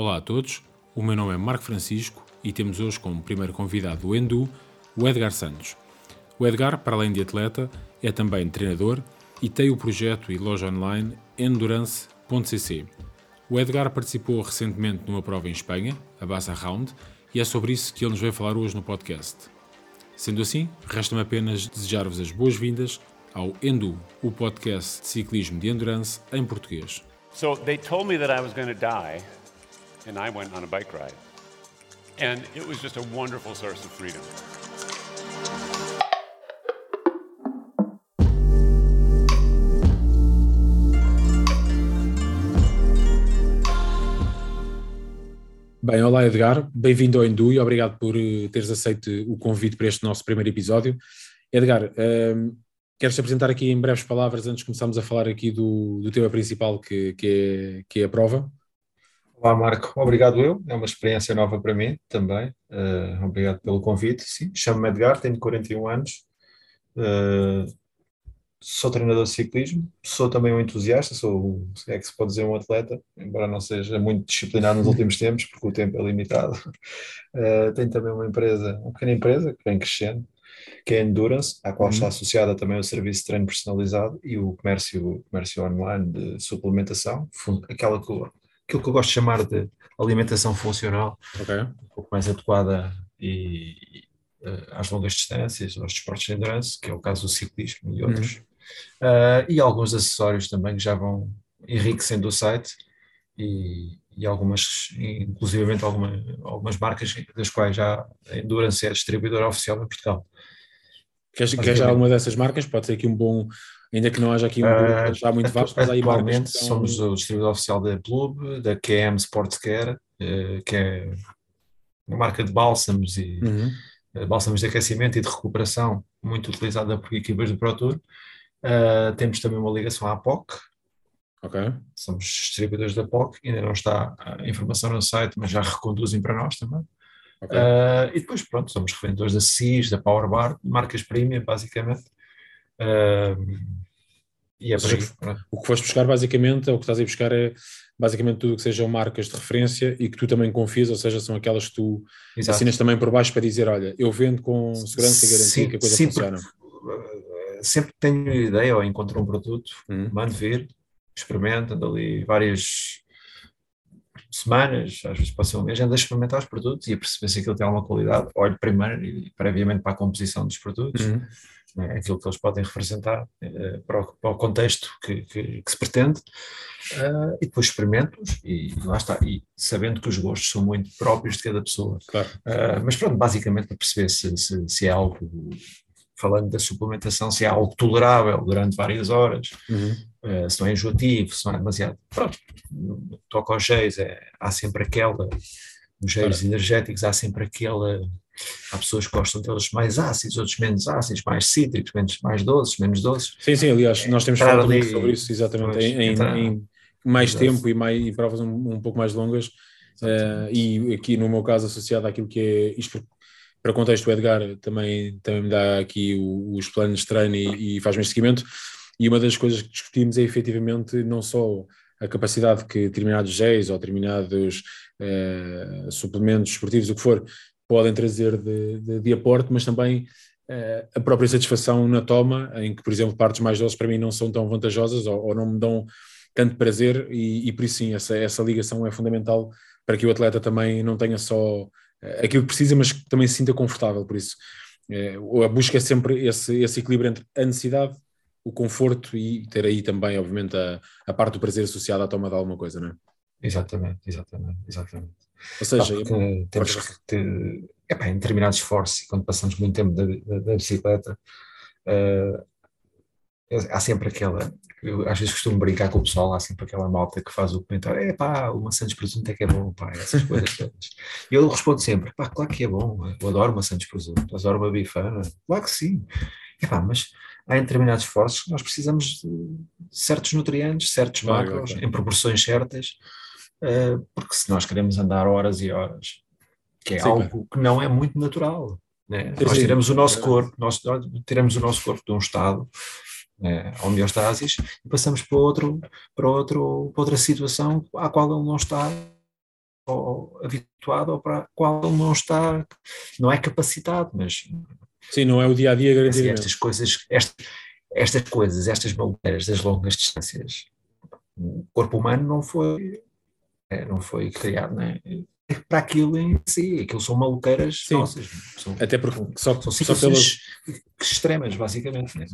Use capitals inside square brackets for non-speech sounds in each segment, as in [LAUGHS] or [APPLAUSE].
Olá a todos, o meu nome é Marco Francisco e temos hoje como primeiro convidado o Endu, o Edgar Santos. O Edgar, para além de atleta, é também treinador e tem o projeto e loja online endurance.cc. O Edgar participou recentemente numa prova em Espanha, a Bassa Round, e é sobre isso que ele nos vai falar hoje no podcast. Sendo assim, resta-me apenas desejar-vos as boas-vindas ao Endu, o podcast de ciclismo de endurance em português. So they told me that I was going to die, and I went on a bike ride. And it was just a wonderful source of freedom. Bem, olá Edgar, bem-vindo ao Endu e obrigado por eh, teres aceito o convite para este nosso primeiro episódio. Edgar, um, ehm, queres apresentar aqui em breves palavras antes de começarmos a falar aqui do, do tema principal que, que, é, que é a prova? Olá Marco, obrigado eu, é uma experiência nova para mim também, uh, obrigado pelo convite, sim, chamo-me Edgar, tenho 41 anos, uh, sou treinador de ciclismo, sou também um entusiasta, sou, se é que se pode dizer, um atleta, embora não seja muito disciplinado nos [LAUGHS] últimos tempos, porque o tempo é limitado. Uh, tenho também uma empresa, uma pequena empresa, que vem crescendo, que é a Endurance, à qual uhum. está associada também o serviço de treino personalizado e o comércio, comércio online de suplementação, aquela que, aquilo que eu gosto de chamar de alimentação funcional, okay. um pouco mais adequada e, uh, às longas distâncias, aos desportos de endurance, que é o caso do ciclismo e outros. Uhum uh, e alguns acessórios também que já vão enriquecendo o site e, e algumas, inclusivamente alguma, algumas marcas das quais já a Endurance é distribuidora oficial em Portugal. Queres, queres alguma dessas marcas? Pode ser aqui um bom, ainda que não haja aqui um uh, já muito vasto, mas aí Atualmente somos o distribuidor oficial da Clube, da QM Sportscare, uh, que é uma marca de bálsamos e uhum. bálsamos de aquecimento e de recuperação, muito utilizada por equipas do Pro Tour. Uh, temos também uma ligação à POC. Somos distribuidores da POC, ainda não está a informação no site, mas já reconduzem para nós também. Okay. Uh, e depois, pronto, somos revendedores da CIS, da Powerbar, marcas premium, basicamente. Uh, e é seja, o que foste buscar, basicamente, é o que estás a buscar é basicamente tudo que sejam marcas de referência e que tu também confias, ou seja, são aquelas que tu Exato. assinas também por baixo para dizer: olha, eu vendo com segurança e garantia sim, que a coisa sim, funciona. Porque, sempre que tenho ideia ou encontro um produto, uhum. mando vir, experimento, ando ali várias semanas, às vezes ser um mês, ando a experimentar os produtos e a perceber se aquilo tem alguma qualidade. Olho primeiro e previamente para a composição dos produtos, uhum. Né, aquilo que eles podem representar uh, para, o, para, o, contexto que, que, que se pretende, uh, e depois experimento-os e lá está. E sabendo que os gostos são muito próprios de cada pessoa. Claro. Uh, mas pronto, basicamente para perceber se, se, se é algo falando da suplementação, se é algo tolerável durante várias horas, uhum. uh, se não é enjoativo, se não é demasiado. Pronto, toca aos géis, é, há sempre aquela, os géis energéticos, há sempre aquela. Há pessoas que gostam deles mais ácidos, outros menos ácidos, mais cítricos, menos, mais doces, menos doces. Sim, sim, aliás, nós temos falado ali, sobre isso, exatamente, pois, em, entrar, em, mais tempo e, mais, e provas um, um pouco mais longas. Uh, e aqui no meu caso associado àquilo que é isto para contexto, o Edgar também, também me dá aqui os planos de treino e, e faz-me seguimento. E uma das coisas que discutimos é efetivamente não só a capacidade que determinados géis ou determinados eh, suplementos esportivos, o que for, podem trazer de, de, de aporte, mas também eh, a própria satisfação na toma, em que, por exemplo, partes mais doces para mim não são tão vantajosas ou, ou não me dão tanto prazer, e, e por isso sim, essa, essa ligação é fundamental para que o atleta também não tenha só eh, aquilo que precisa, mas que também se sinta confortável. Por isso, é, a busca é sempre esse, esse equilíbrio entre a necessidade, o conforto e ter aí também, obviamente, a, a parte do prazer associada à toma de alguma coisa, não é? Exatamente, exatamente, exatamente. Ou seja, ah, temos que ter, epá, em determinados esforços, quando passamos muito tempo da, da, da bicicleta, uh, há sempre aquela, eu às vezes costumo brincar com o pessoal, há sempre aquela malta que faz o comentário, é pá, o maçã de presunto é que é bom, pá, essas coisas todas. E eu respondo sempre, pá, claro que é bom, eu adoro maçã de presunto, adoro uma bifana, claro que sim. É pá, mas há em determinados esforços que nós precisamos de certos nutrientes, certos macros, em proporções certas, uh, porque se nós queremos andar horas e horas, que é sim, algo que não é muito natural. Né? Nós tiramos o nosso corpo, nós tiramos o nosso corpo de um estado é, homeostasis e passamos para, outro, para, outro, para outra situação à qual ele não está habituado ou para a qual ele não está, não é capacitado, mas... Sim, não é o dia-a-dia -dia, assim, estas coisas, estas, estas coisas, estas maluqueiras das longas distâncias, o corpo humano não foi, é, não foi criado, né? para aquilo em si, aquilo são maluqueiras Sim. nossas. São, Até porque só, são só pelas extremas, basicamente. Né?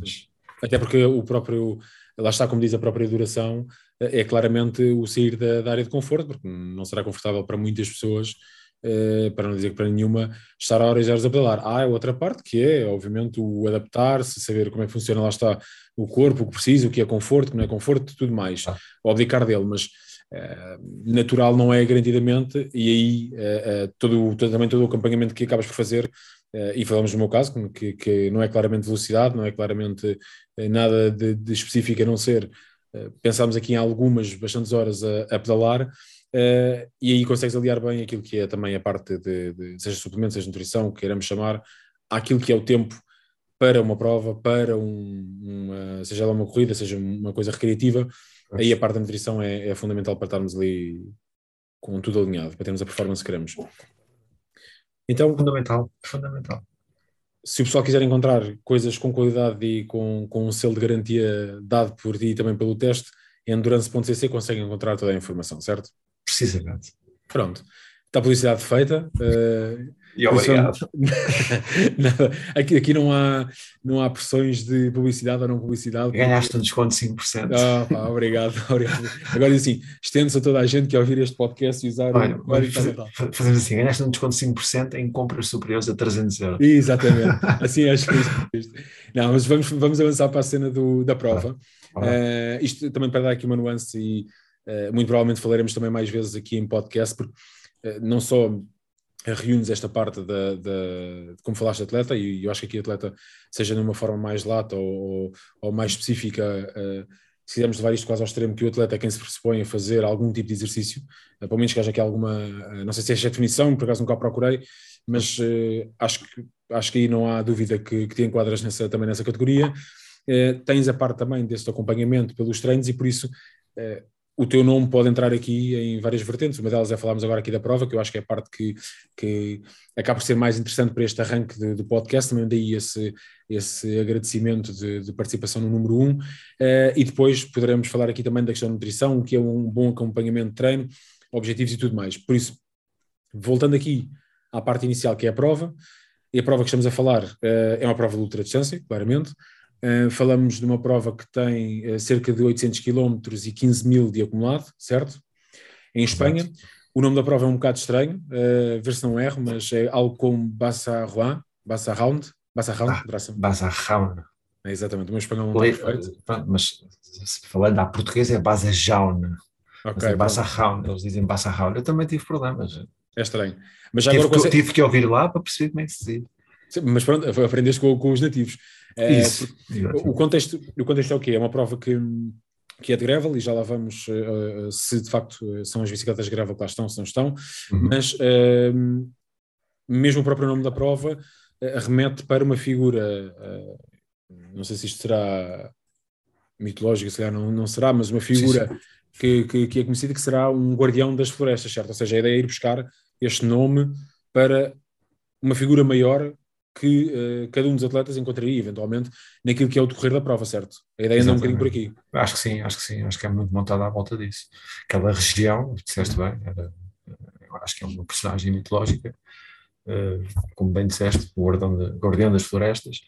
Até porque o próprio, lá está, como diz a própria duração, é claramente o sair da, da área de conforto, porque não será confortável para muitas pessoas, eh, para não dizer que para nenhuma, estar a horas e horas a pedalar. Há outra parte que é, obviamente, o adaptar-se, saber como é que funciona, lá está, o corpo, o que precisa, o que é conforto, o que não é conforto, tudo mais, ah. o abdicar dele, mas natural não é garantidamente, e aí uh, uh, todo, também todo o acompanhamento que acabas por fazer, e falamos no meu caso, que, que, não é claramente velocidade, não é claramente nada de, de, específico a não ser, pensámos aqui em algumas bastantes horas a, a pedalar, e aí consegues aliar bem aquilo que é também a parte de, de seja suplementos, seja nutrição, que queiramos chamar, àquilo que é o tempo para uma prova, para um, uma, seja ela uma corrida, seja uma coisa recreativa, Aí a parte da nutrição é, é, fundamental para estarmos ali com tudo alinhado, para termos a performance que queremos. Então, fundamental, fundamental. Se o pessoal quiser encontrar coisas com qualidade e com, com um selo de garantia dado por ti e também pelo teste, em endurance.cc conseguem encontrar toda a informação, certo? Precisamente. Pronto. Está a publicidade feita. Uh, e obrigado. [LAUGHS] Nada, aqui, aqui não, há, não há pressões de publicidade ou não publicidade. Ganhaste um desconto de 5%. Ah, pá, obrigado, [LAUGHS] obrigado. Agora assim, estende-se a toda a gente que ouvir este podcast e usar Olha, o Fazemos assim, ganhaste um desconto de 5% em compras superiores a 300 euros. Exatamente, [LAUGHS] assim acho que é isto. Não, mas vamos, vamos avançar para a cena do, da prova. Ah, ah. Uh, isto também para dar aqui uma nuance e uh, muito provavelmente falaremos também mais vezes aqui em podcast, porque uh, não só reúnes esta parte da, de como falaste atleta, e eu acho que aqui atleta, seja numa forma mais lata ou, ou mais específica, uh, se quisermos levar isto quase ao extremo, que o atleta é quem se pressupõe a fazer algum tipo de exercício, uh, pelo menos que haja aqui alguma, uh, não sei se é esta definição, por acaso nunca procurei, mas acho, que, acho que aí não há dúvida que, que te enquadras nessa, também nessa categoria. tens a parte também desse acompanhamento pelos treinos e por isso o teu nome pode entrar aqui em várias vertentes. Uma delas é falarmos agora aqui da prova, que eu acho que é a parte que, que acaba por ser mais interessante para este arranque do podcast, também daí esse, esse agradecimento de, de participação no número 1. Um. Uh, e depois poderemos falar aqui também da questão da nutrição, o que é um bom acompanhamento de treino, objetivos e tudo mais. Por isso, voltando aqui à parte inicial, que é a prova, e a prova que estamos a falar uh, é uma prova de ultra distância, claramente. Uh, falamos de uma prova que tem uh, cerca de 800 km e 15 mil de acumulado, certo? Em Espanha. Exato. O nome da prova é um bocado estranho, uh, ver se não erro, mas é algo como Bassa Rouen, Bassa Round, Bassa Round, ah, Bassa Round. É exatamente, o meu espanhol não está perfeito. Mas falando à portuguesa é Bassa Jaune. Ok. É Bassa Round, eles dizem Bassa Round. Eu também tive problemas. É estranho. Mas já tive, agora que, tive que ouvir lá para perceber como é que se diz. Mas pronto, aprendeste com, com os nativos. É, Isso, o, contexto, o contexto é o quê? É uma prova que, que é de gravel e já lá vamos uh, se de facto são as bicicletas de gravel que lá estão, se não estão, uhum. mas uh, mesmo o próprio nome da prova uh, remete para uma figura, não sei se isto será mitológica, se calhar não, não será, mas uma figura sim, sim. Que, que, que, é conhecida que será um guardião das florestas, certo? Ou seja, a ideia é ir buscar este nome para uma figura maior que uh, cada um dos atletas encontraria eventualmente naquilo que é o decorrer da prova, certo? A ideia anda um bocadinho por aqui. Acho que sim, acho que sim, acho que é muito montada à volta disso. Aquela região, disseste bem, era, acho que é uma personagem mitológica, uh, como bem disseste, o guardião, de, guardião das florestas,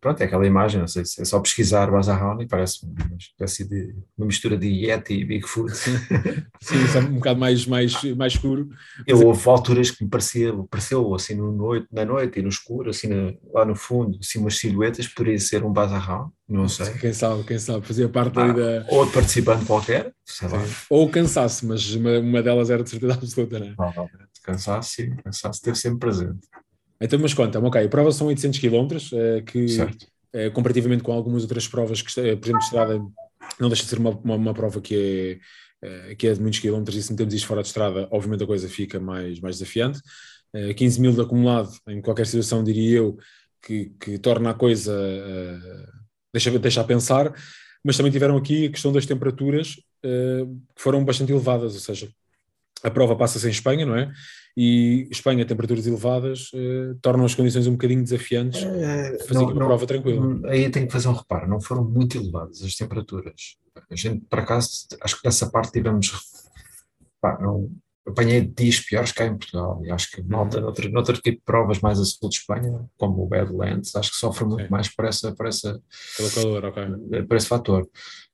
pronto, é aquela imagem, não sei se é só pesquisar Bazarrão e parece uma espécie de uma mistura de Yeti e Bigfoot. Sim, é um bocado mais, mais, mais escuro. Eu, houve alturas que me parecia, pareceu assim no noite, na noite e no escuro, assim na, lá no fundo, assim umas silhuetas, poderia ser um Bazarrão, não sei. Quem sabe, quem sabe, fazia parte ah, da... Ou de participante qualquer, sei lá. Ou cansasse, mas uma, uma delas era de certeza absoluta, não é? Provavelmente, cansasse, sim, cansasse, teve sempre presente. Então, mas conta-me, ok, a prova são 800 km, uh, que uh, comparativamente com algumas outras provas, que, uh, por exemplo, estrada, não deixa de ser uma, uma, uma prova que é, que é de muitos quilómetros e se metemos isto fora de estrada, obviamente a coisa fica mais, mais desafiante. 15 mil de acumulado, em qualquer situação, diria eu, que, que torna a coisa, deixa, deixa a pensar, mas também tiveram aqui a questão das temperaturas, que foram bastante elevadas, ou seja, a prova passa-se em Espanha, não é? E Espanha, temperaturas elevadas, eh, tornam as condições um bocadinho desafiantes, é, fazer uma prova tranquila. Hum, aí tenho que fazer um reparo, não foram muito elevadas as temperaturas. A gente, por acaso, acho que nessa parte tivemos, pá, não, apanhei dias piores cá em Portugal e acho que malta, noutro, noutro tipo de provas mais a sul de Espanha, como o Badlands, acho que sofre muito Sim. mais por, essa, por, essa, Pelo calor, okay. Eh, por esse fator.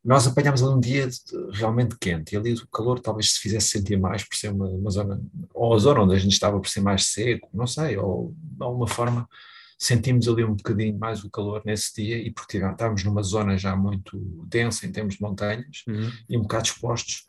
Nós apanhámos ali um dia realmente quente e ali o calor talvez se fizesse sentir mais por ser uma, uma zona, ou a zona onde a gente estava por ser mais seco, não sei, ou de alguma forma sentimos ali um bocadinho mais o calor nesse dia e porque estávamos numa zona já muito densa em termos de montanhas uhum. e um bocado expostos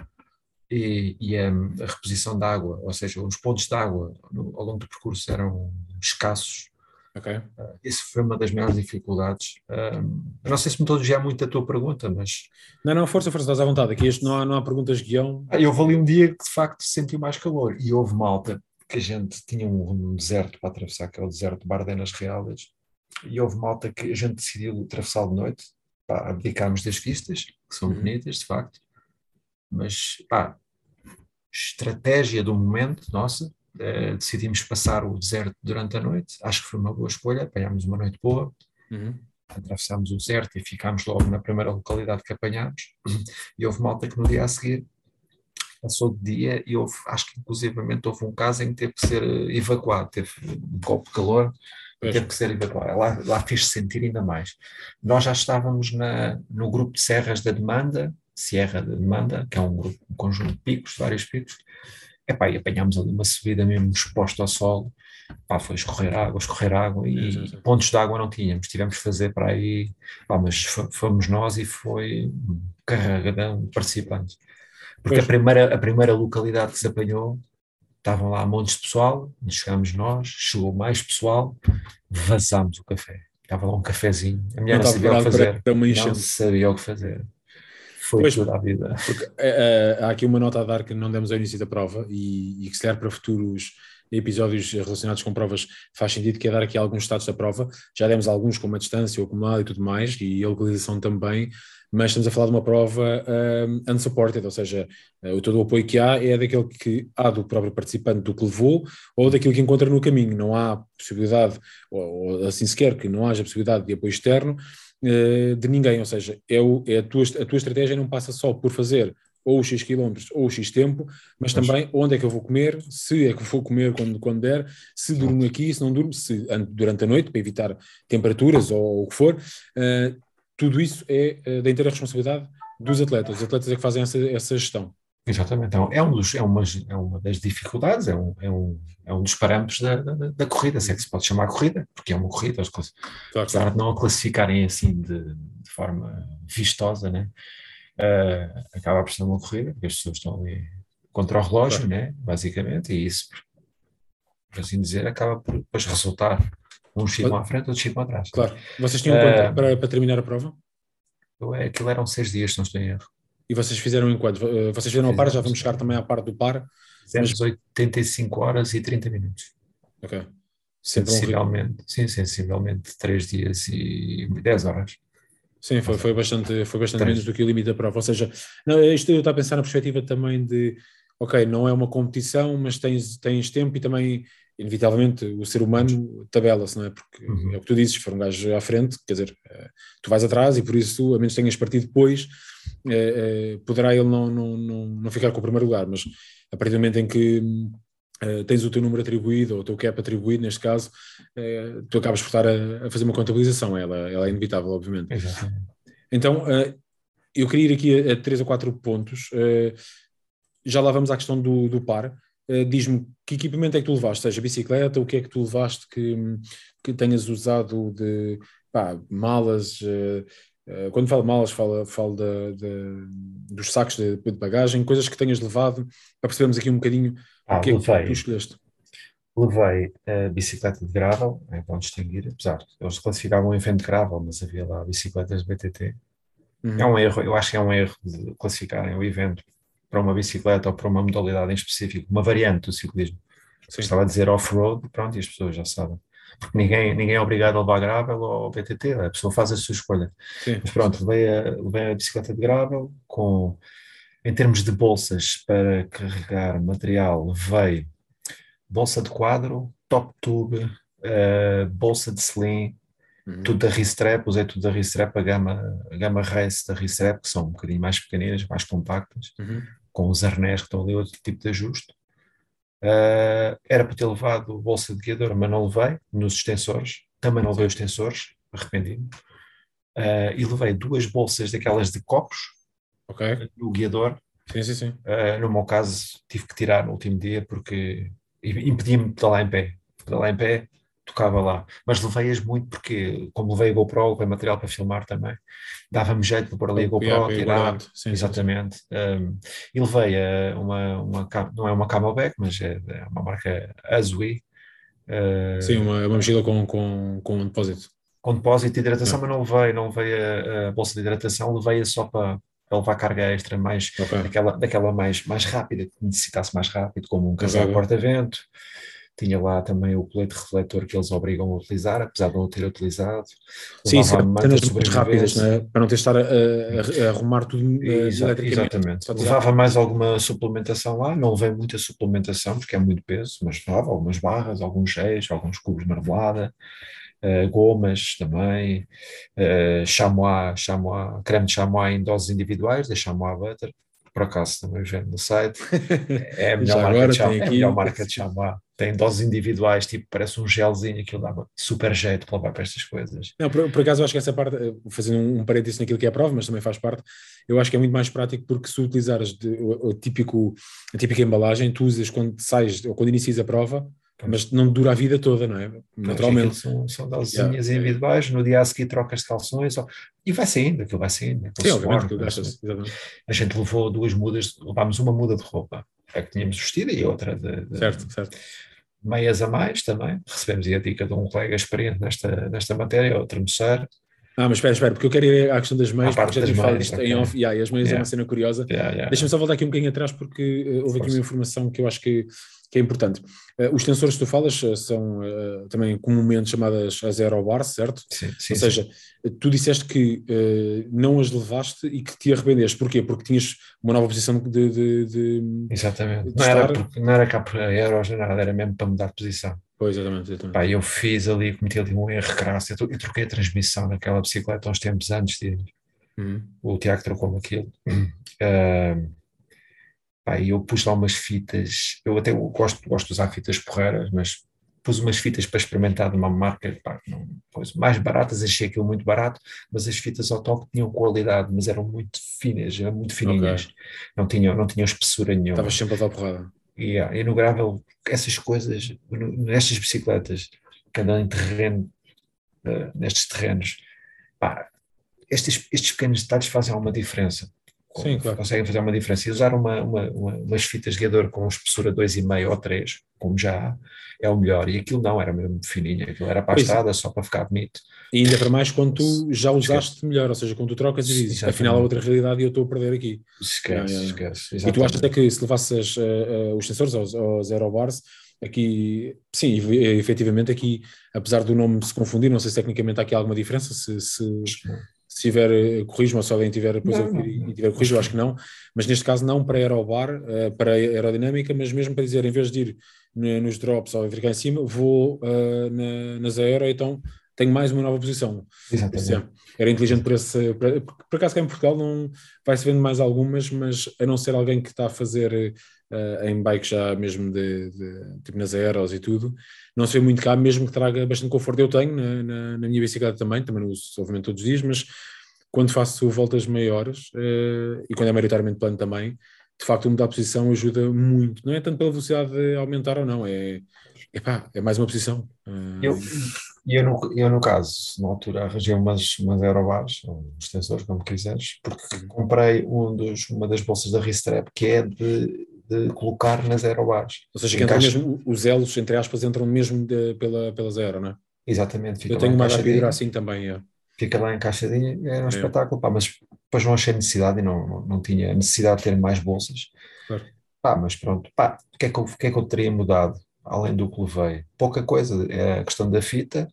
e, e a, a, reposição da água, ou seja, os pontos de água no, ao longo do percurso eram escassos. Okay. Uh, isso foi uma das maiores dificuldades. Uh, não sei se me já muito a tua pergunta, mas. Não, não, força, força, estás à vontade. Aqui este não há, não há perguntas guião. Ah, eu ali um dia que de facto sentiu mais calor e houve malta que a gente tinha um, um deserto para atravessar, que é o deserto de Bardenas Reales, e houve malta que a gente decidiu atravessar de noite, para abdicarmos das vistas, que são uhum. bonitas, de facto, mas pá, estratégia do momento nossa, uh, decidimos passar o deserto durante a noite, acho que foi uma boa escolha, apanhámos uma noite boa, uhum. atravessámos o deserto e ficámos logo na primeira localidade que apanhámos, e houve malta que no dia a seguir passou de dia e houve, acho que inclusivamente houve um caso em que teve que ser eh, evacuado, teve um copo de calor, teve que ser evacuado. Lá, lá fez-se sentir ainda mais. Nós já estávamos na, no grupo de serras da demanda, Sierra de Demanda, que é um, grupo, um conjunto de picos, vários picos, Epá, e apanhámos ali uma subida mesmo exposta ao sol, pá, foi escorrer água, escorrer água, e sim, sim. pontos de água não tínhamos, tivemos que fazer para aí, pá, mas fomos nós e foi um carregadão de participantes. Porque a primeira, a primeira localidade que se apanhou, estavam lá montes de pessoal, chegámos nós, chegou mais pessoal, vazámos o café. Estava lá um cafezinho, a mulher não, não sabia o que fazer, não sabia o que fazer foi pois, toda a vida. Porque, uh, há aqui uma nota a dar que não demos ao início da prova e, e que se calhar para futuros episódios relacionados com provas faz sentido, que é dar aqui alguns estados da prova. Já demos alguns como a distância, o acumulado e tudo mais, e a localização também, mas estamos a falar de uma prova uh, unsupported, ou seja, uh, todo o apoio que há é daquele que há do próprio participante do que levou ou daquilo que encontra no caminho. Não há possibilidade, ou, ou assim sequer que não haja possibilidade de apoio externo uh, de ninguém, ou seja, é, o, é a, tua, a tua estratégia não passa só por fazer ou X quilómetros ou X tempo, mas, mas, também onde é que eu vou comer, se é que vou comer quando, quando der, se durmo aqui, se não durmo, se durante a noite, para evitar temperaturas ou, ou o que for. Uh, tudo isso é uh, da inteira responsabilidade dos atletas. Os atletas é que fazem essa, essa gestão. Exatamente, então, é, um dos, é, uma, é uma das dificuldades, é um, é um, é um dos parâmetros da, da, da corrida, se é que se pode chamar corrida, porque é uma corrida, claro, apesar de não a classificarem assim de, de forma vistosa, né? Uh, acaba por ser uma corrida, porque as pessoas estão ali contra o relógio, claro. né? basicamente, e isso, por assim dizer, acaba por depois resultar uns ficam à frente, outros ficam atrás. Claro. Vocês tinham uh, para, para terminar a prova? É, aquilo eram seis dias, se não estou em erro. E vocês fizeram em quanto? Eh, vocês fizeram a par, já vamos chegar também à parte do par. Fizemos mas... 85 horas e 30 minutos. Ok. Sempre sensivelmente, um sim, sensivelmente 3 dias e 10 horas. Sim, foi, foi bastante, foi bastante menos do que o limite da prova. Ou seja, não, isto eu estou a pensar na perspectiva também de, ok, não é uma competição, mas tens, tens tempo e também inevitavelmente o ser humano tabela-se, não é? Porque uhum. é o que tu dizes, se for um gajo à frente, quer dizer, eh, tu vais atrás e por isso, a menos que tenhas partido depois, eh, eh, poderá ele não, não, não, não ficar com o primeiro lugar, mas a partir do momento em que tens o teu número atribuído, ou o teu cap atribuído, neste caso, tu acabas por estar a, a, fazer uma contabilização, ela, ela é inevitável, obviamente. Exatamente. Então, eu queria ir aqui a, a três ou quatro pontos, já lá vamos à questão do, do par, Diz-me que equipamento é que tu levaste, seja bicicleta, o que é que tu levaste que, que tenhas usado de pá, malas. Uh, quando falo de malas, falo, falo de, de, dos sacos de, de, bagagem, coisas que tenhas levado para percebermos aqui um bocadinho ah, o que levei, é que tu escolheste. Levei a bicicleta de gravel, é bom distinguir, apesar de eles classificavam um evento de gravel, mas havia lá bicicletas BTT. Uhum. É um erro, eu acho que é um erro de classificarem o evento para uma bicicleta ou para uma modalidade em específico, uma variante do ciclismo. Sim. Estava a dizer off-road, pronto, e as pessoas já sabem. Ninguém, ninguém é obrigado a levar gravel ou BTT, a pessoa faz a sua escolha. Sim. Mas pronto, levei a, levei a bicicleta de gravel com Em termos de bolsas para carregar material, veio bolsa de quadro, top tube, uh, bolsa de slim, uhum. tudo da Ristrap, usei tudo da Ristrap, a gama, a gama Race da Ristrap, que são um bocadinho mais pequeninas, mais compactas, uhum. com os arnés que estão ali, outro tipo de ajuste. Uh, era para ter levado bolsa de guiador, mas não levei, nos extensores, também não levei os extensores, arrependido. Uh, e levei duas bolsas daquelas de copos, okay. no guiador. Sim, sim, sim. Uh, no meu caso, tive que tirar no último dia porque impedia-me de pedalar em pé. Pedalar em pé, tocava lá. Mas levei-as muito porque, como levei a GoPro, levei material para filmar também, dava-me jeito de pôr ali a GoPro, tirar. Sim, exatamente. Sim. Um, e levei a uma, uma, não é uma Camelback, mas é, é uma marca Azui. Uh, sim, uma, uma mochila com, com, com um depósito. Com depósito de hidratação, mas não levei, não levei a, a bolsa de hidratação, levei-a só para, para levar carga extra mais okay. daquela, daquela mais, mais rápida, que necessitasse mais rápido, como um okay. porta-vento. Tinha lá também o colete refletor que eles obrigam a utilizar, apesar de não o ter utilizado. Sim, sim, cenas muito rápidas, né? para não ter de estar a, a, a arrumar tudo eh, Exato, Exatamente. Levava mais alguma suplementação lá, não levei muita suplementação, porque é muito peso, mas levava algumas barras, alguns géis, alguns cubos de marmelada. Uh, gomas também, uh, chamois, chamois, creme de chamois em doses individuais, de chamois butter, por acaso também vendo no site, [LAUGHS] é a melhor, marca de, chamois, é a melhor marca de chamois tem doses individuais, tipo, parece um gelzinho, aquilo dava super jeito para levar para estas coisas. Não, por, por acaso eu acho que essa parte, eh, fazendo um parênteses naquilo que é a prova, mas também faz parte, eu acho que é muito mais prático porque se utilizares de, o, o, típico, a típica embalagem, tu usas quando sais ou quando inicias a prova, mas não dura a vida toda, não é? Naturalmente. São, são dosezinhas yeah. individuais, no dia a seguir trocas de calções e vai saindo, aquilo vai saindo. Sim, obviamente, suor, gastas, A gente levou duas mudas, levámos uma muda de roupa, é que tínhamos vestida e outra de, de, certo, certo. meias a mais também. Recebemos a dica de um colega experiente nesta, nesta matéria, outro moçar. Ah, mas espera, espera, porque eu quero ir à questão das meias, porque já tive falado disto okay. em off, yeah, e as meias yeah. é uma cena curiosa. Yeah, Deixa-me só voltar aqui um bocadinho atrás, porque uh, houve aqui uma informação que eu acho que que é importante. Uh, os tensores que tu falas uh, são uh, também comumente chamadas as aerobars, certo? Sim, sim, Ou seja, tu disseste que não as levaste e que te arrependeste. Porquê? Porque tinhas uma nova posição de. de, de exatamente. De não, estar... era porque, não era cá por aeros, nada, era mesmo para mudar de posição. Pois, exatamente. exatamente. Pá, eu fiz ali, cometi ali um erro crasso. Eu, eu troquei a transmissão naquela bicicleta uns tempos antes de. Uhum. O Tiago trocou-me aquilo. Uh, [CLEARS THROAT] Pá, eu pus lá umas fitas, eu até gosto, gosto de usar fitas porreiras, mas pus umas fitas para experimentar de uma marca pá, não, pois, mais baratas, achei aquilo muito barato, mas as fitas ao toque tinham qualidade, mas eram muito finas, eram muito fininhas, okay. não, tinham, não tinham espessura nenhuma. Estavas sempre a dar porrada. Yeah, e no gravel, essas coisas, nestas bicicletas que andam em terreno, uh, nestes terrenos, pá, estes, estes pequenos detalhes fazem alguma diferença. Sim, claro. conseguem fazer uma diferença. E usar uma, uma, uma, umas fitas de guiador com espessura 2,5 ou 3, como já há, é o melhor. E aquilo não era mesmo fininho, aquilo era para a estrada, só para ficar bonito. E ainda para mais quando tu já usaste esquece. melhor, ou seja, quando tu trocas e dizes, Exatamente. afinal há outra realidade e eu estou a perder aqui. Esquece, é, é. esquece. Exatamente. E tu achas até que se levasses uh, uh, os sensores aos, aos aerobars, aqui, sim, efetivamente aqui, apesar do nome se confundir, não sei se tecnicamente há aqui alguma diferença, se, se, se tiver eh, corrijo se alguém tiver depois não, não. e tiver corrijo, acho que não, mas neste caso não para aerobar, uh, para aerodinâmica, mas mesmo para dizer, em vez de ir nos drops ou vir cá em cima, vou uh, na, nas aero, então tenho mais uma nova posição. Exatamente. Era inteligente por esse. Por, por acaso cá em Portugal não vai-se vendo mais algumas, mas a não ser alguém que está a fazer uh, em bike já mesmo de, de, tipo nas aeros e tudo, não se vê muito cá, mesmo que traga bastante conforto. Eu tenho na, na, na minha bicicleta também, também não uso obviamente todos os dias, mas quando faço voltas maiores uh, e quando é maioritariamente plano também, de facto mudar a posição ajuda muito. Não é tanto pela velocidade de aumentar ou não, é, epá, é mais uma posição. Uh, eu, eu, no, eu, no caso, na altura arranjei umas, umas aerobars, ou extensores, como quiseres, porque comprei um dos, uma das bolsas da Ristrap que é de de colocar nas aerobars. Ou seja, que mesmo, os elos, entre aspas, entram mesmo de, pela, pelas aero, não é? Exatamente. Eu tenho uma rapidura assim também, é. Fica lá encaixadinho, é um é. espetáculo, pá, mas depois não achei necessidade e não, não, não tinha necessidade de ter mais bolsas. Claro. Pá, mas pronto, pá, o que, é que, eu, que é que eu teria mudado, além do que levei? Pouca coisa, é a questão da fita,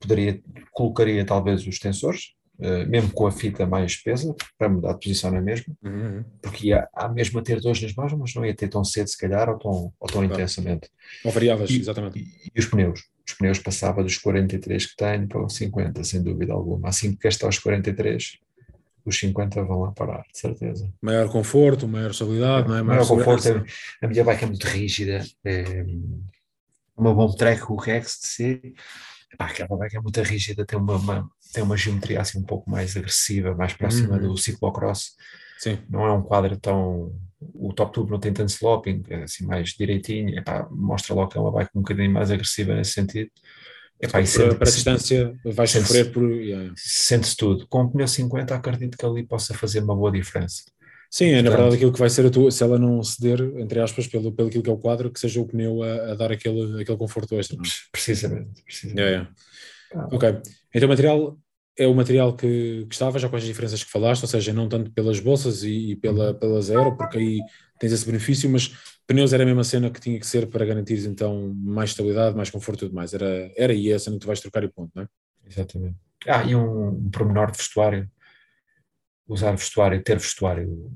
poderia, colocaria talvez os tensores, mesmo com a fita mais espessa, para mudar de posição na mesma, Uhum. porque ia à mesma ter dois nas mãos, mas não ia ter tão cedo, se calhar, ou tão, ou tão Claro. intensamente. Ou variavas, E- exatamente. E, e os pneus? Os pneus passava dos 43 que tenho para os 50, sem dúvida alguma. Assim que gastar os 43, os 50 vão lá parar, de certeza. Maior conforto, maior estabilidade, não é? maior conforto, segurança. a minha bike é muito rígida, é uma bom track, o Rex de Epá, aquela bike é muito rígida, tem uma, uma- tem uma geometria assim um pouco mais agressiva, mais próxima Uhum. do ciclocross, Sim. não é um quadro tão, o top tube não tem tanto sloping, é assim mais direitinho, Epá, mostra logo que é uma bike um bocadinho mais agressiva nesse sentido, Epá, e Para, para a distância vais sente- sofrer por. yeah. sente-se tudo, com o pneu 50 acredito que ali possa fazer uma boa diferença. Sim, é na Portanto- verdade aquilo que vai ser a tua, se ela não ceder, entre aspas, pelo, pelo aquilo que é o quadro, que seja o pneu a, a dar aquele, aquele conforto extra. Não é? Precisamente, precisamente. Yeah, yeah. Ah. Ok. Então o material é o material que, que estava, já com as diferenças que falaste, ou seja, não tanto pelas bolsas e, e pela, pela zero, porque aí tens esse benefício, mas pneus era a mesma cena que tinha que ser para garantir então mais estabilidade, mais conforto e tudo mais. Era, era aí a cena que tu vais trocar e ponto, não é? Exatamente. Ah, e um, um pormenor de vestuário. Usar vestuário, ter vestuário.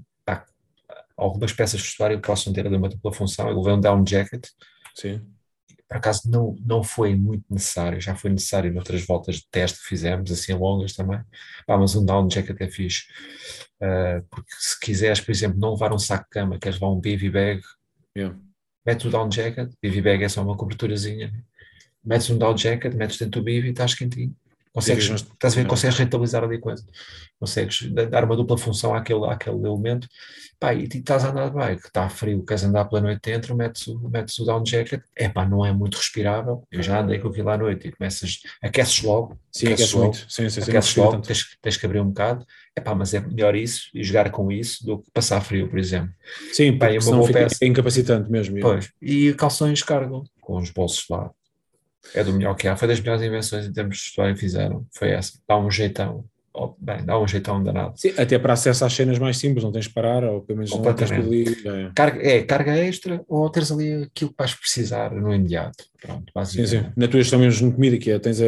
Algumas peças de vestuário possam ter ali uma dupla função. Eu levei um down jacket. Sim. Por acaso não, não foi muito necessário. Já foi necessário noutras voltas de teste que fizemos, assim longas também. Pá, mas um down jacket é fixe. Ah, porque se quiseres, por exemplo, não levar um saco de cama, queres levar um bivy bag, Yeah. metes o down jacket, bivy bag é só uma coberturazinha. Metes um down jacket, metes dentro do bivy e estás quentinho. Consegues, estás a ver, consegues rentabilizar ali a coisa. Consegues da- dar uma dupla função àquele, àquele elemento. Pá, e, e estás a andar de bike, está frio, queres andar pela noite dentro, metes o, metes o down jacket. É pá, não é muito respirável. Eu já andei com aquilo à noite e começas, aqueces logo. Sim, aqueces aquece logo, muito. Sim, sim, sim. aqueces logo, tens, tens que abrir um bocado. É pá, mas é melhor isso e jogar com isso do que passar frio, por exemplo. Sim, Pá, é uma boa peça. incapacitante mesmo. Pois, e calções cargo, com os bolsos lá. É do melhor que há. Foi das melhores invenções em termos de vestuário que fizeram. Foi essa. Dá um jeitão. Oh, bem, dá um jeitão danado. Sim, até para acesso às cenas mais simples, não tens que parar, ou pelo menos não tens ali. é. Carga, é carga extra ou teres ali aquilo que vais precisar no imediato. Pronto, Sim, basicamente. sim. Na tua gestão mesmo no comida, que é, tens a,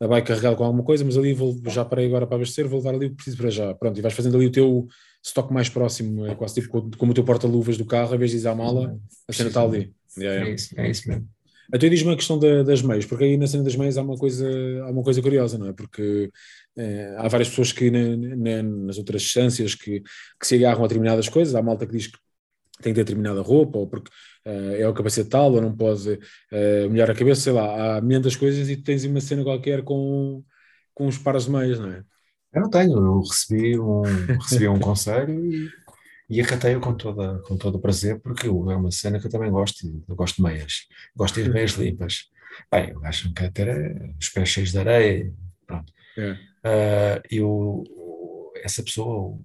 a bike carregada com alguma coisa, mas ali vou, já parei agora para abastecer, vou levar ali o que preciso para já. Pronto, e vais fazendo ali o teu estoque mais próximo, é quase tipo co- como o teu porta-luvas do carro, em vez de ir à mala, a cena está ali. É isso, é isso mesmo. Até diz-me a questão da- das meias, porque aí na cena das meias há uma coisa, há uma coisa curiosa, não é? Porque eh, há várias pessoas que na- na- nas outras distâncias que, que se agarram a determinadas coisas, há malta que diz que tem que ter determinada roupa, ou porque eh, é o capacete tal, ou não pode molhar a cabeça, sei lá, há milhares de coisas e tu tens uma cena qualquer com, com uns pares de meias, não é? Eu não tenho, eu recebi um, recebi um [LAUGHS] conselho e, e acatei-o com, toda, com todo o prazer, porque é uma cena que eu também gosto, eu gosto de meias, gosto de meias limpas. Bem, eu acho que ter eh, os pés cheios de areia, pronto. É. O- o- essa pessoa,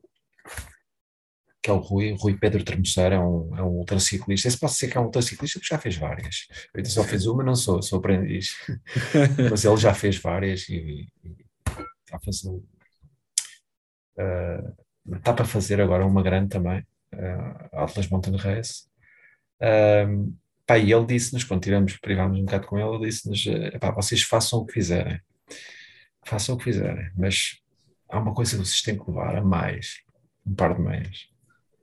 que é o Rui, Rui Pedro Tremoceiro, é um, é um ultraciclista. Esse pode ser que é um ultraciclista que já fez várias. Eu ainda só fiz uma, não sou, sou aprendiz. [LAUGHS] Mas ele já fez várias e, e está a fazer. ah, está para fazer agora uma grande também, uh, Atlas Mountain Race. Um, pá, e ele disse-nos, quando tivemos, privámos um bocado com ele, ele disse-nos: eh, vocês façam o que fizerem, façam o que fizerem, mas há uma coisa que vocês têm que levar a mais: um par de meias.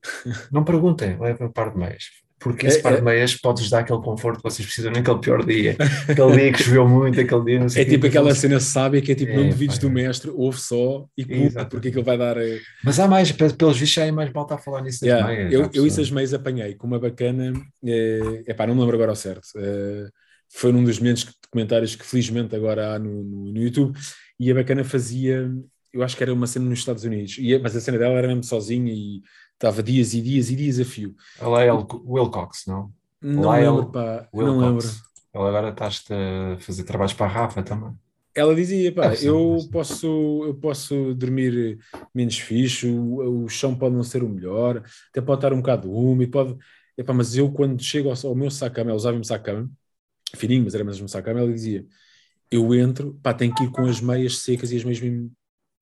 [LAUGHS] Não perguntem, levem um par de meias. Porque esse É- par de é- meias pode-vos dar aquele conforto que vocês precisam naquele pior dia, aquele dia que choveu muito, aquele dia não sei É tipo aquela cena sábia que é tipo, não É, duvides pá, do é. mestre, ouve só e Exatamente. porque aquilo vai dar. eh, Mas há mais, pe- pelos vistos, é mais mal estar a falar nisso das Yeah, meias. eu, há eu isso as meias apanhei com uma bacana, é epá, não me lembro agora ao certo. eh, foi num dos momentos de comentários que felizmente agora há no, no, no YouTube, e a bacana fazia, eu acho que era uma cena nos Estados Unidos, e, mas a cena dela era mesmo sozinha e estava dias e dias e dias a fio. Ela é o Wilcox, não? Não Lyle lembro, pá, não lembro. Wilcox. Ela agora estás-te a fazer trabalhos para a Rafa também. Ela dizia, pá, ser, eu posso, eu posso dormir menos fixe, o, o chão pode não ser o melhor, até pode estar um bocado úmido, pode... Epá, mas eu quando chego ao, ao meu sacama, ela usava-me sacama, fininho, mas era mesmo sacama, ela dizia, eu entro, pá, tenho que ir com as meias secas e as meias mesmo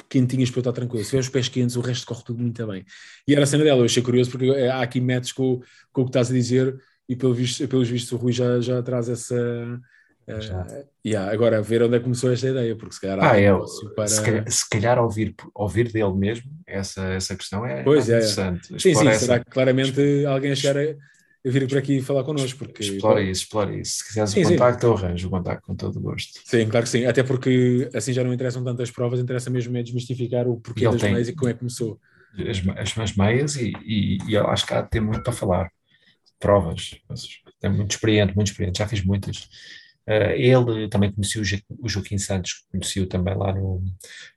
quentinhas para eu estar tranquilo. Se tiver os pés quentes, o resto corre tudo muito bem. E era a cena dela, eu achei curioso porque eh, há aqui métodos com, com o que estás a dizer e pelo visto, pelos vistos o Rui já, já traz essa, Uh, yeah, agora, ver onde é que começou esta ideia, porque se calhar ah, é, para... se, calhar, se calhar ouvir, ouvir dele mesmo, essa, essa questão é, pois, é, é. interessante. Sim, sim, essa... será que claramente alguém a chegar a, a vir por aqui falar connosco. Porque, explora isso, explora isso. Se quiseres sim, o contacto, eu arranjo o contacto com todo o gosto. Sim, claro que sim. Até porque assim já não interessam tantas provas, interessa mesmo é desmistificar o porquê das tem... meias e como é que começou. As, as meias e, e, e eu acho que há de ter muito para falar. Provas. É muito experiente, muito experiente. Já fiz muitas. Uh, ele também conhecia o, Joaquim Santos, conheceu também lá no,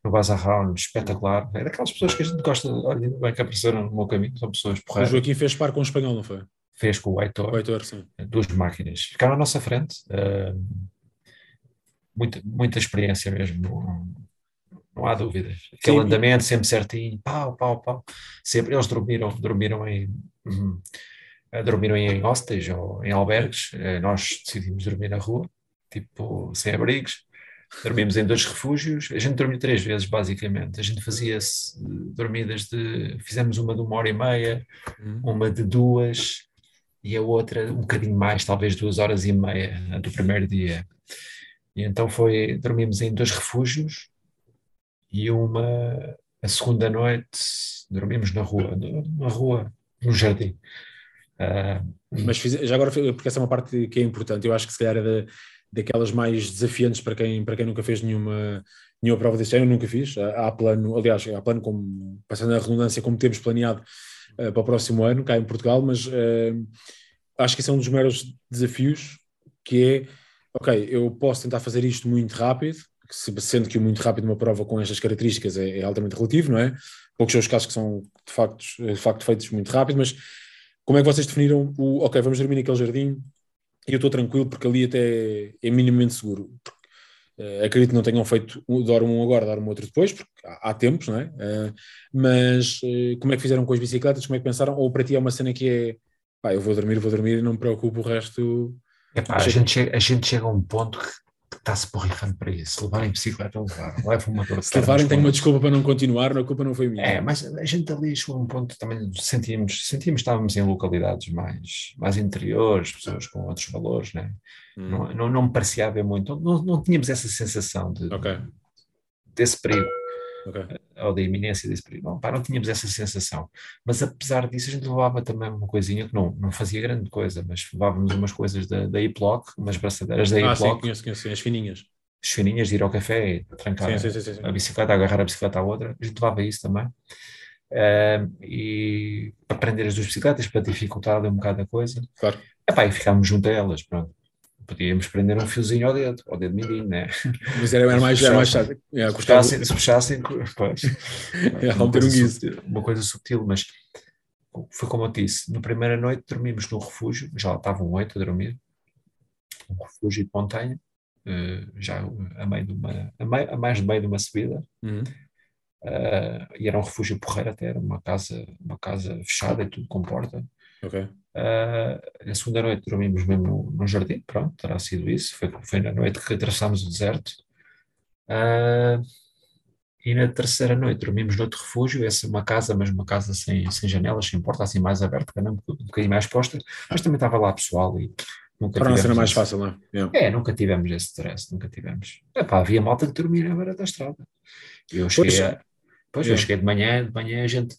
no Bazarround, espetacular. É daquelas pessoas que a gente gosta, olha, bem que apareceram no meu caminho, são pessoas porreiras. O Joaquim fez par com o espanhol, não foi? Fez com o Heitor. O Heitor. Duas máquinas. Ficaram à nossa frente. Uh, muita, muita experiência mesmo, não, não há dúvidas. Aquele sim. andamento sempre certinho, pau, pau, pau. Sempre, eles dormiram, dormiram em. Uhum, dormiram em hostels ou em albergues, nós decidimos dormir na rua tipo, sem abrigos. Dormimos em dois refúgios. A gente dormiu três vezes, basicamente. A gente fazia dormidas de. Fizemos uma de uma hora e meia, uhum. uma de duas e a outra um bocadinho mais, talvez duas horas e meia do primeiro dia. E então foi. Dormimos em dois refúgios e uma. A segunda noite dormimos na rua, na rua, no jardim. Uh, Mas fiz, já agora, porque essa é uma parte que é importante, eu acho que se calhar é da, daquelas mais desafiantes para quem, para quem nunca fez nenhuma, nenhuma prova desse ano, eu nunca fiz. Há plano, aliás, há plano, como, passando a redundância, como temos planeado para o próximo ano, cá em Portugal, mas uh, acho que esse é um dos maiores desafios, que é, ok, eu posso tentar fazer isto muito rápido, sendo que o muito rápido numa prova com estas características é, é altamente relativo, não é? Poucos são os casos que são de facto, de facto feitos muito rápido, mas como é que vocês definiram o, ok, vamos dormir naquele jardim, e eu estou tranquilo porque ali até é minimamente seguro. Uh, acredito que não tenham feito dorme um agora, dorme outro depois, porque há, tempos, não é? Uh, mas uh, como é que fizeram com as bicicletas? Como é que pensaram? Ou para ti é uma cena que é pá, eu vou dormir, vou dormir e não me preocupo o resto. Epá, a, gente chega, a gente chega a um ponto que está-se borrifando para isso. Se levarem bicicleta, levar. Leva uma dor Se levarem, tenho uma desculpa para não continuar, a culpa não foi minha. É, mas a gente ali chegou a um ponto também sentíamos, sentíamos estávamos em localidades mais, mais interiores, pessoas com outros valores, né? Hum. Não, não, não me parecia haver muito, não, não tínhamos essa sensação de, okay. desse perigo okay. ou da iminência desse perigo. Não, pá, não tínhamos essa sensação. Mas apesar disso, a gente levava também uma coisinha que não, não fazia grande coisa, mas levávamos umas coisas da, da Iploc, umas braçadeiras da Iploc. Ah, sim, conheço, conheço, as fininhas. As fininhas de ir ao café trancar sim, sim, sim, a bicicleta, agarrar a bicicleta à outra. A gente levava isso também. Uh, e para prender as duas bicicletas, para dificultar um bocado a coisa. Claro. Epá, e ficámos junto a elas, pronto podíamos prender um fiozinho ao dedo, ao dedo mindinho, né? Mas era, mais, era mais chato. É, se, puxassem, se puxassem, pois. [LAUGHS] É, uma, coisa um subtil, uma coisa subtil, mas foi como eu disse, na primeira noite dormimos no refúgio, já estavam oito a dormir, um refúgio de montanha, eh, já a, meio de uma, a, meio, a mais de meio de uma subida, uhum. Uh, e era um refúgio porreiro até, era uma casa, uma casa fechada e tudo com porta. Okay. Uh, a segunda noite dormimos mesmo no, no, jardim, pronto, terá sido isso. Foi, foi na noite que atravessámos o deserto. Uh, e na terceira noite dormimos noutro refúgio, essa é uma casa, mas uma casa sem, sem janelas, sem porta, assim mais aberta, um, um bocadinho mais posta, mas também estava lá pessoal e nunca Para não ser mais fácil, não é? Yeah. É, nunca tivemos esse stress, nunca tivemos. Epá, havia malta que dormia à beira da estrada. Eu cheguei, pois, a, pois eu cheguei de manhã, de manhã a gente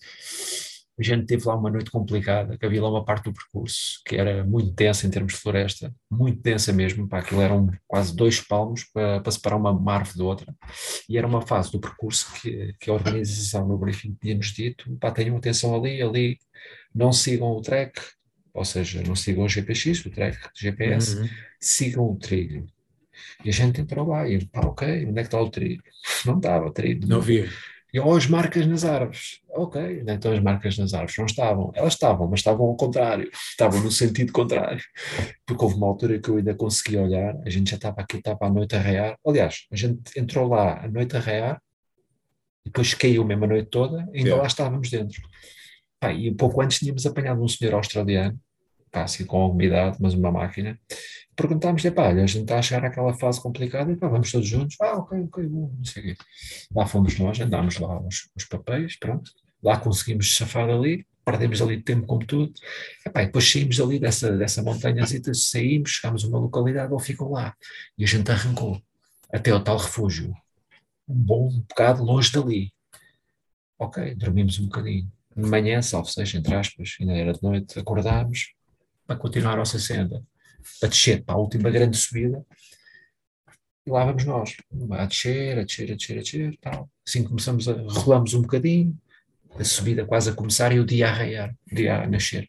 a gente teve lá uma noite complicada, que havia lá uma parte do percurso que era muito densa em termos de floresta, muito densa mesmo, pá, aquilo eram quase dois palmos para, para separar uma, árvore da outra, e era uma fase do percurso que, que a organização no briefing tinha-nos dito, pá, tenham atenção ali, ali, não sigam o track, ou seja, não sigam o GPX, o track GPS, uhum. sigam o trilho. E a gente entrou lá e, pá, ok, onde é que está o trilho? Não estava o trilho. Não havia. Ou as marcas nas árvores. Ok, então as marcas nas árvores não estavam. Elas estavam, mas estavam ao contrário. Estavam no sentido contrário. Porque houve uma altura que eu ainda consegui olhar, a gente já estava aqui, estava à noite a rear. Aliás, a gente entrou lá à noite a rear, depois caiu mesmo a noite toda, e ainda yeah. lá estávamos dentro. Pá, e um pouco antes tínhamos apanhado um senhor australiano, pá, assim com alguma idade, mas uma máquina, perguntámos-lhe, pá, a gente está a chegar àquela fase complicada, pá, vamos todos juntos, ah, ok, ok, bom, não sei o quê. Lá fomos nós, andámos lá os, os papéis, pronto, lá conseguimos safar ali, perdemos ali tempo como tudo. Epá, e depois saímos ali dessa, dessa montanha, saímos, chegámos a uma localidade, ou ficam lá. E a gente arrancou até o tal refúgio. Um bom bocado longe dali. Ok, dormimos um bocadinho. De manhã, salvo seja, entre aspas, ainda era de noite, acordámos para continuar a nossa senda, a descer para a última grande subida. E lá vamos nós, a descer, a descer, a descer, a descer, tal. Assim começamos a, rolamos um bocadinho, a subida quase a começar e o dia a raiar, o dia a nascer.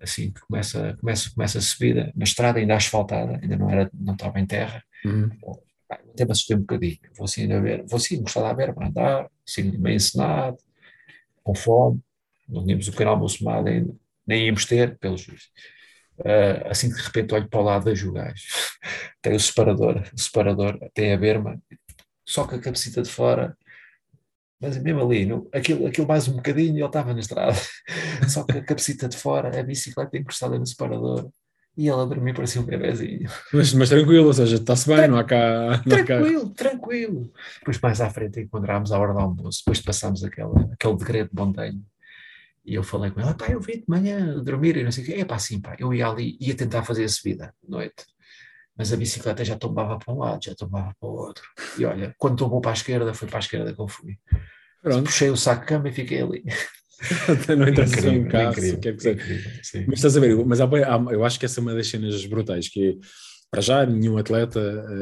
Assim que começa, começa, começa a subida, na estrada ainda asfaltada, ainda não, era, não estava em terra. Uhum. até me assustei um bocadinho. Vou assim ainda ver, vou assim gostar de ver para andar, assim meio encenado, com fome, não tínhamos o pequeno almoço ainda, nem íamos ter, pelos juízes. Uh, assim de repente olho para o lado vejo o gajo. tem o separador, o separador tem a berma, só que a cabecita de fora mas mesmo ali, no, aquilo, aquilo mais um bocadinho, ele estava na estrada. [LAUGHS] Só que a cabecita de fora, a bicicleta encostada no separador. E ele a dormir parecia um bebezinho. Mas, mas tranquilo, ou seja, está-se bem, não há cá. Não tranquilo, cá... tranquilo. Depois mais à frente encontramos a hora do almoço, depois passámos aquele, aquele degredo de montanha. E eu falei com ele, pá, eu vi de manhã dormir e não sei o quê. É pá, sim, pá, eu ia ali, ia tentar fazer a subida, noite mas a bicicleta já tombava para um lado, já tombava para o outro. E olha, quando tombou para a esquerda, foi para a esquerda que eu fui. Pronto. Puxei o saco de cama e fiquei ali. [LAUGHS] não interessa incrível, um caso, incrível, é mas estás a ver, mas há, há, eu acho que essa é uma das cenas brutais, que é, para já nenhum atleta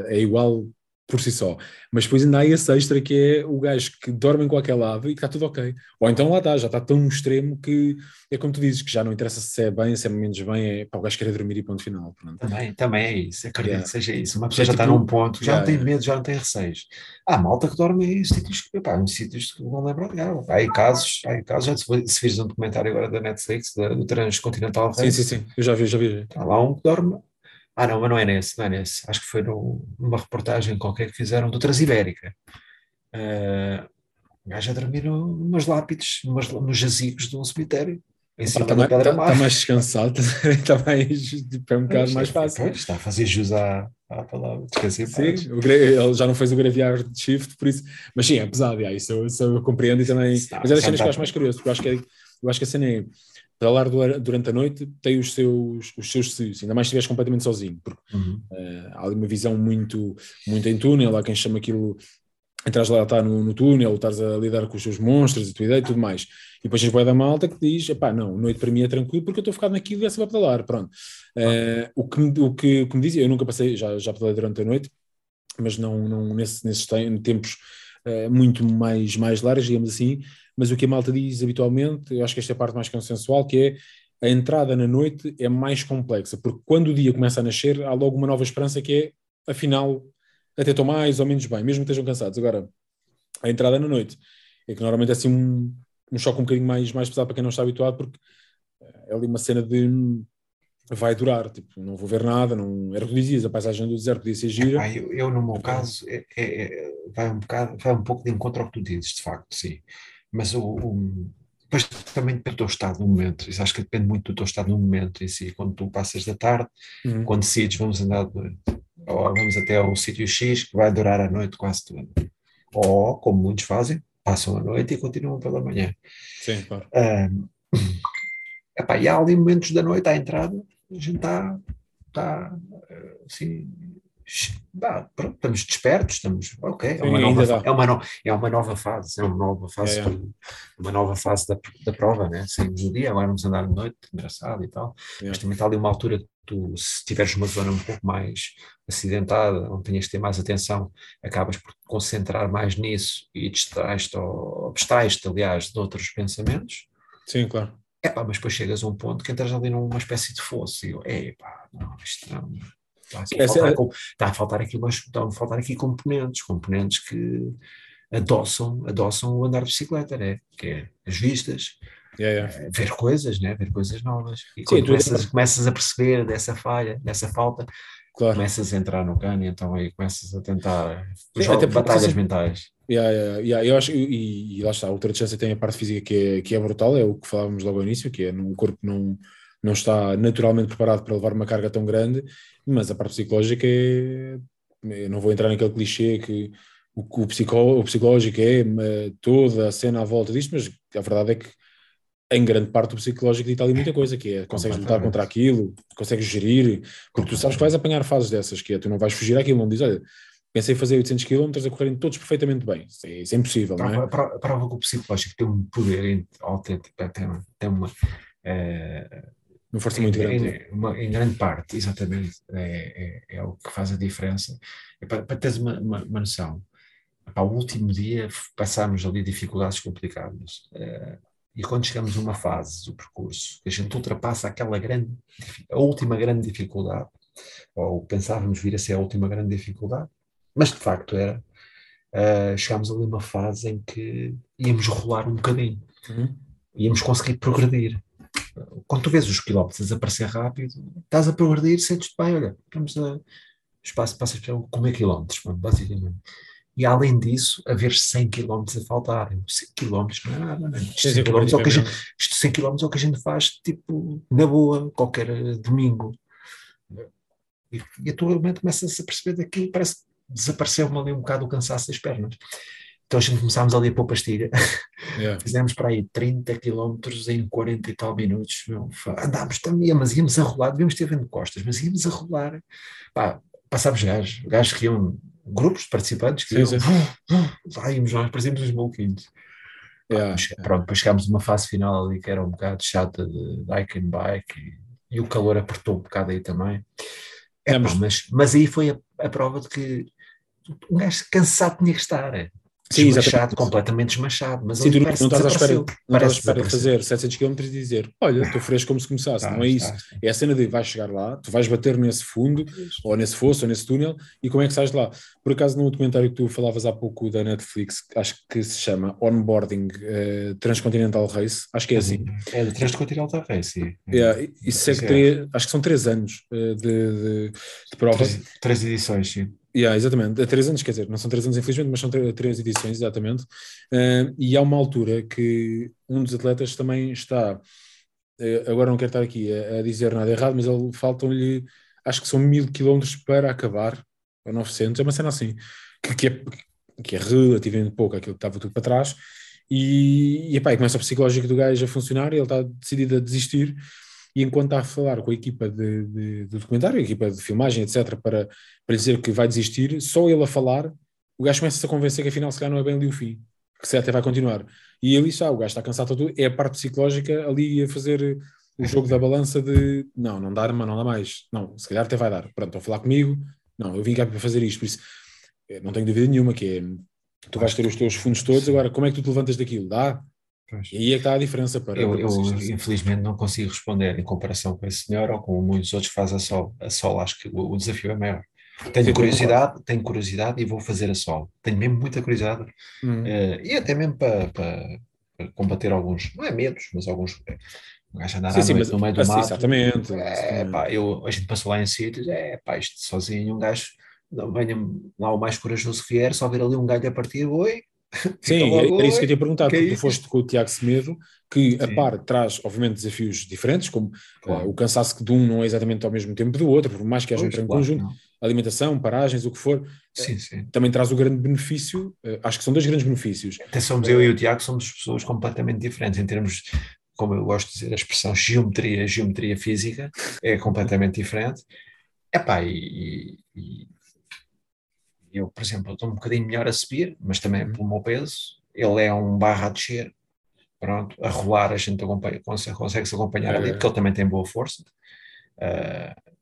eh, é igual por si só. Mas depois ainda há esse extra que é o gajo que dorme em qualquer lado e que está tudo ok. Ou então lá está, já está tão extremo que é como tu dizes, que já não interessa se é bem, se é menos bem, é para o gajo querer dormir e ponto final. Pronto. Também, também é isso, acredito yeah. que seja isso. Uma pessoa é já tipo, está num ponto, já yeah, não tem medo, já não tem receios. Há malta que dorme em sítios, pá, em sítios que não lembram de Há aí casos, há aí casos, já se, se vires um documentário agora da Netflix, da, do Transcontinental Sim, sim, sim, eu já vi, já vi. Há lá um que dorme ah, não, mas não é nesse, não é nesse. Acho que foi no, numa reportagem qualquer que fizeram do Transibérica. Uh, o gajo a dormir nos lápides, nos jazigos de um cemitério. Em cima está, da pedra está, está mais descansado, [LAUGHS] está mais, tipo, é um bocado mais fácil. Pois, está a fazer jus à, à palavra, descansei Sim, ele já não fez o graviar de shift, por isso, mas sim, é pesado, yeah, isso, eu, isso eu compreendo e também, está, mas é das cenas que eu acho mais curioso, porque eu acho que, é, eu acho que a cena é, pedalar durante a noite tem os seus, os seus ainda mais se estiveres completamente sozinho, porque uhum. uh, há ali uma visão muito, muito em túnel, há quem chama aquilo, entras lá, está no, no túnel, estás a lidar com os seus monstros e tua ideia e tudo mais. E depois tens boia da malta que diz, pá, não, noite para mim é tranquilo porque eu estou focado naquilo e essa vai pedalar, pronto. Uh, o, que, o, que, o me dizia, eu nunca passei, já, já pedalei durante a noite, mas não, não nesse, nesses tempos uh, muito mais, mais largos, digamos assim, mas o que a malta diz habitualmente, eu acho que esta é a parte mais consensual, que é a entrada na noite é mais complexa, porque quando o dia começa a nascer, há logo uma nova esperança que é, afinal, até estou mais ou menos bem, mesmo que estejam cansados. Agora, a entrada na noite é que normalmente é assim um, um choque um bocadinho mais, mais pesado para quem não está habituado, porque é ali uma cena de vai durar, tipo, não vou ver nada, não era o que dizias, a paisagem do deserto podia ser gira. eu, eu, no meu caso, é, é, é, vai, um bocado, vai um pouco de encontro ao que tu dizes, de facto, sim. Mas o, o, depois também depende do teu estado no momento. Isso acho que depende muito do teu estado no momento em si. Quando tu passas da tarde, uhum. quando decides vamos andar de noite, ou vamos até ao sítio X que vai durar a noite quase toda. Ou, como muitos fazem, passam a noite e continuam pela manhã. Sim, claro. Um, [CLEARS THROAT] epá, e há ali momentos da noite à entrada, a gente está tá, assim, Bah, pronto, estamos despertos, estamos ok, é uma, nova, é, uma no, é uma nova fase, é uma nova fase, é, é. uma nova fase da, da prova, né? Saímos no dia, agora vamos andar de noite, engraçado e tal, é. mas também está ali uma altura que tu, se tiveres uma zona um pouco mais acidentada, onde tenhas que ter mais atenção, acabas por te concentrar mais nisso e distrais-te, ou abstrais-te, aliás, de outros pensamentos. Sim, claro. É pá, mas depois chegas a um ponto que entras ali numa espécie de fosso e eu, é pá, não, isto não Está, a faltar, é... está a faltar aqui, mas estão a faltar aqui componentes, componentes que adoçam, adoçam o andar de bicicleta, né? que é as vistas, yeah, yeah. Eh, ver coisas, né? ver coisas novas. E quando Sim, começas, começas a perceber dessa falha, dessa falta, claro. começas a entrar no cano e então aí começas a tentar Sim, jogar, batalhas assim, mentais. Yeah, yeah, yeah. Eu acho, e, e lá está, a ultra-distância tem a parte física que é, que é brutal, é o que falávamos logo ao início, que é no corpo não não está naturalmente preparado para levar uma carga tão grande, mas a parte psicológica é. Eu não vou entrar naquele clichê que o, o, psicó, o psicológico é toda a cena à volta disto, mas a verdade é que em grande parte o psicológico dita ali muita coisa, que é consegues lutar contra aquilo, consegues gerir, porque tu sabes que vais apanhar fases dessas, que é tu não vais fugir àquilo, não dizes, olha, pensei em fazer 800 km a correrem todos perfeitamente bem, isso é, isso é impossível, prova, não é? Prova, prova que o psicológico tem um poder autêntico, tem, tem uma... É, uma força muito em, grande. Em, uma, em, grande parte, exatamente, é, é, é, o que faz a diferença. É para, para teres uma, uma, uma noção, para o último dia passámos ali dificuldades complicadas. É, e quando chegamos a uma fase do percurso, que a gente ultrapassa aquela grande, a última grande dificuldade, ou pensávamos vir a ser a última grande dificuldade, mas de facto era, uh, chegámos ali a uma fase em que íamos rolar um bocadinho, uhum. íamos conseguir progredir. Quando tu vês os quilómetros desaparecer rápido, estás a progredir, sentes-te bem, olha, vamos a espaço, passas para comer quilómetros, basicamente e além disso, haver 100 km a faltarem. 100 km não é nada, não é? Isto 100 km é o que a gente, isto 100 km é o que a gente faz, tipo, na boa, qualquer eh, domingo. E, e atualmente começa-se a perceber daquilo, parece que desapareceu-me ali um bocado o cansaço das pernas. Então a gente começámos ali a pôr pastilha. Yeah. [LAUGHS] Fizemos para aí 30 km em 40 e tal minutos. Meu. Andámos também, mas íamos a rolar, devíamos ter vendo costas, mas íamos a rolar. Pá, passámos gajos, gajos que iam grupos de participantes que sim, lá íamos nós, parecíamos uns maluquinhos. Yeah. Pronto, depois chegámos numa fase final ali que era um bocado chata de bike and bike e, e o calor apertou um bocado aí também. É, mas... mas, mas aí foi a, a prova de que um gajo cansado tinha que estar. Sim, desmachado, completamente desmachado. Mas Sim, tu não, não estás à espera, não estás à espera de fazer 700 km e dizer, olha, estou fresco como se começasse. Tá, não é isso. Tá, é a cena de vais chegar lá, tu vais bater nesse fundo, ou nesse fosso, ou nesse túnel, e como é que sais de lá? Por acaso, no documentário que tu falavas há pouco da Netflix, acho que se chama Onboarding uh, Transcontinental Race, acho que é assim. É do Transcontinental Race, sim. É, isso é que tem, acho que são três anos uh, de, de, de prova. Três, três edições, sim. Yeah, exatamente, há três anos, quer dizer, não são três anos infelizmente, mas são três edições, exatamente. Uh, e há uma altura que um dos atletas também está, uh, agora não quero estar aqui a, a dizer nada errado, mas faltam-lhe, acho que são mil quilómetros para acabar, ou 900, é uma cena assim, que, que, é, que é relativamente pouco aquilo que estava tudo para trás. E, e, epá, e começa o psicológico do gajo a funcionar e ele está decidido a desistir e enquanto está a falar com a equipa de, de, do documentário, a equipa de filmagem, etc., para, para dizer que vai desistir, só ele a falar, o gajo começa-se a convencer que afinal se calhar não é bem ali o fim, que se até vai continuar. E ele já, o gajo está cansado tudo, é a parte psicológica ali a fazer o jogo da balança de não, não dá, mas não dá mais, não, se calhar até vai dar, pronto, estão a falar comigo, não, eu vim cá para fazer isto, por isso eh, não tenho dúvida nenhuma que é, tu vais ter os teus fundos todos, agora como é que tu te levantas daquilo? Dá? Pois. E aí é que está a diferença para. Eu, eu infelizmente não consigo responder em comparação com esse senhor ou com muitos outros que fazem a sol. A sol acho que o, o desafio é maior. Tenho Sim, curiosidade, tenho curiosidade e vou fazer a sol. Tenho mesmo muita curiosidade uhum. uh, e até mesmo para, para, para, combater alguns, não é medos, mas alguns. Um gajo andar sim, sim, no, no meio do assim, mato. Exatamente. É, pá, eu, a gente passou lá em sítios, é pá, isto sozinho, um gajo, venha lá o mais corajoso que vier, só ver ali um galho a partir, oi, [LAUGHS] Sim, é, é isso que eu tinha perguntado, porque tu foste com o Tiago Semedo, que Sim. a par traz, obviamente, desafios diferentes, como claro. uh, o cansaço de um não é exatamente ao mesmo tempo do outro, por mais que haja um treino claro, conjunto, não. alimentação, paragens, o que for, sim, sim. também traz o grande benefício, uh, acho que são dois grandes benefícios. Até somos eu e o Tiago, somos pessoas completamente diferentes em termos, como eu gosto de dizer, a expressão geometria, geometria física, é completamente diferente. Epá, e, e eu, por exemplo, estou um bocadinho melhor a subir, mas também uhum. pelo meu peso. Ele é um barra a descer, pronto, a rolar a gente acompanha, consegue, consegue se acompanhar é. ali, porque ele também tem boa força. Uh,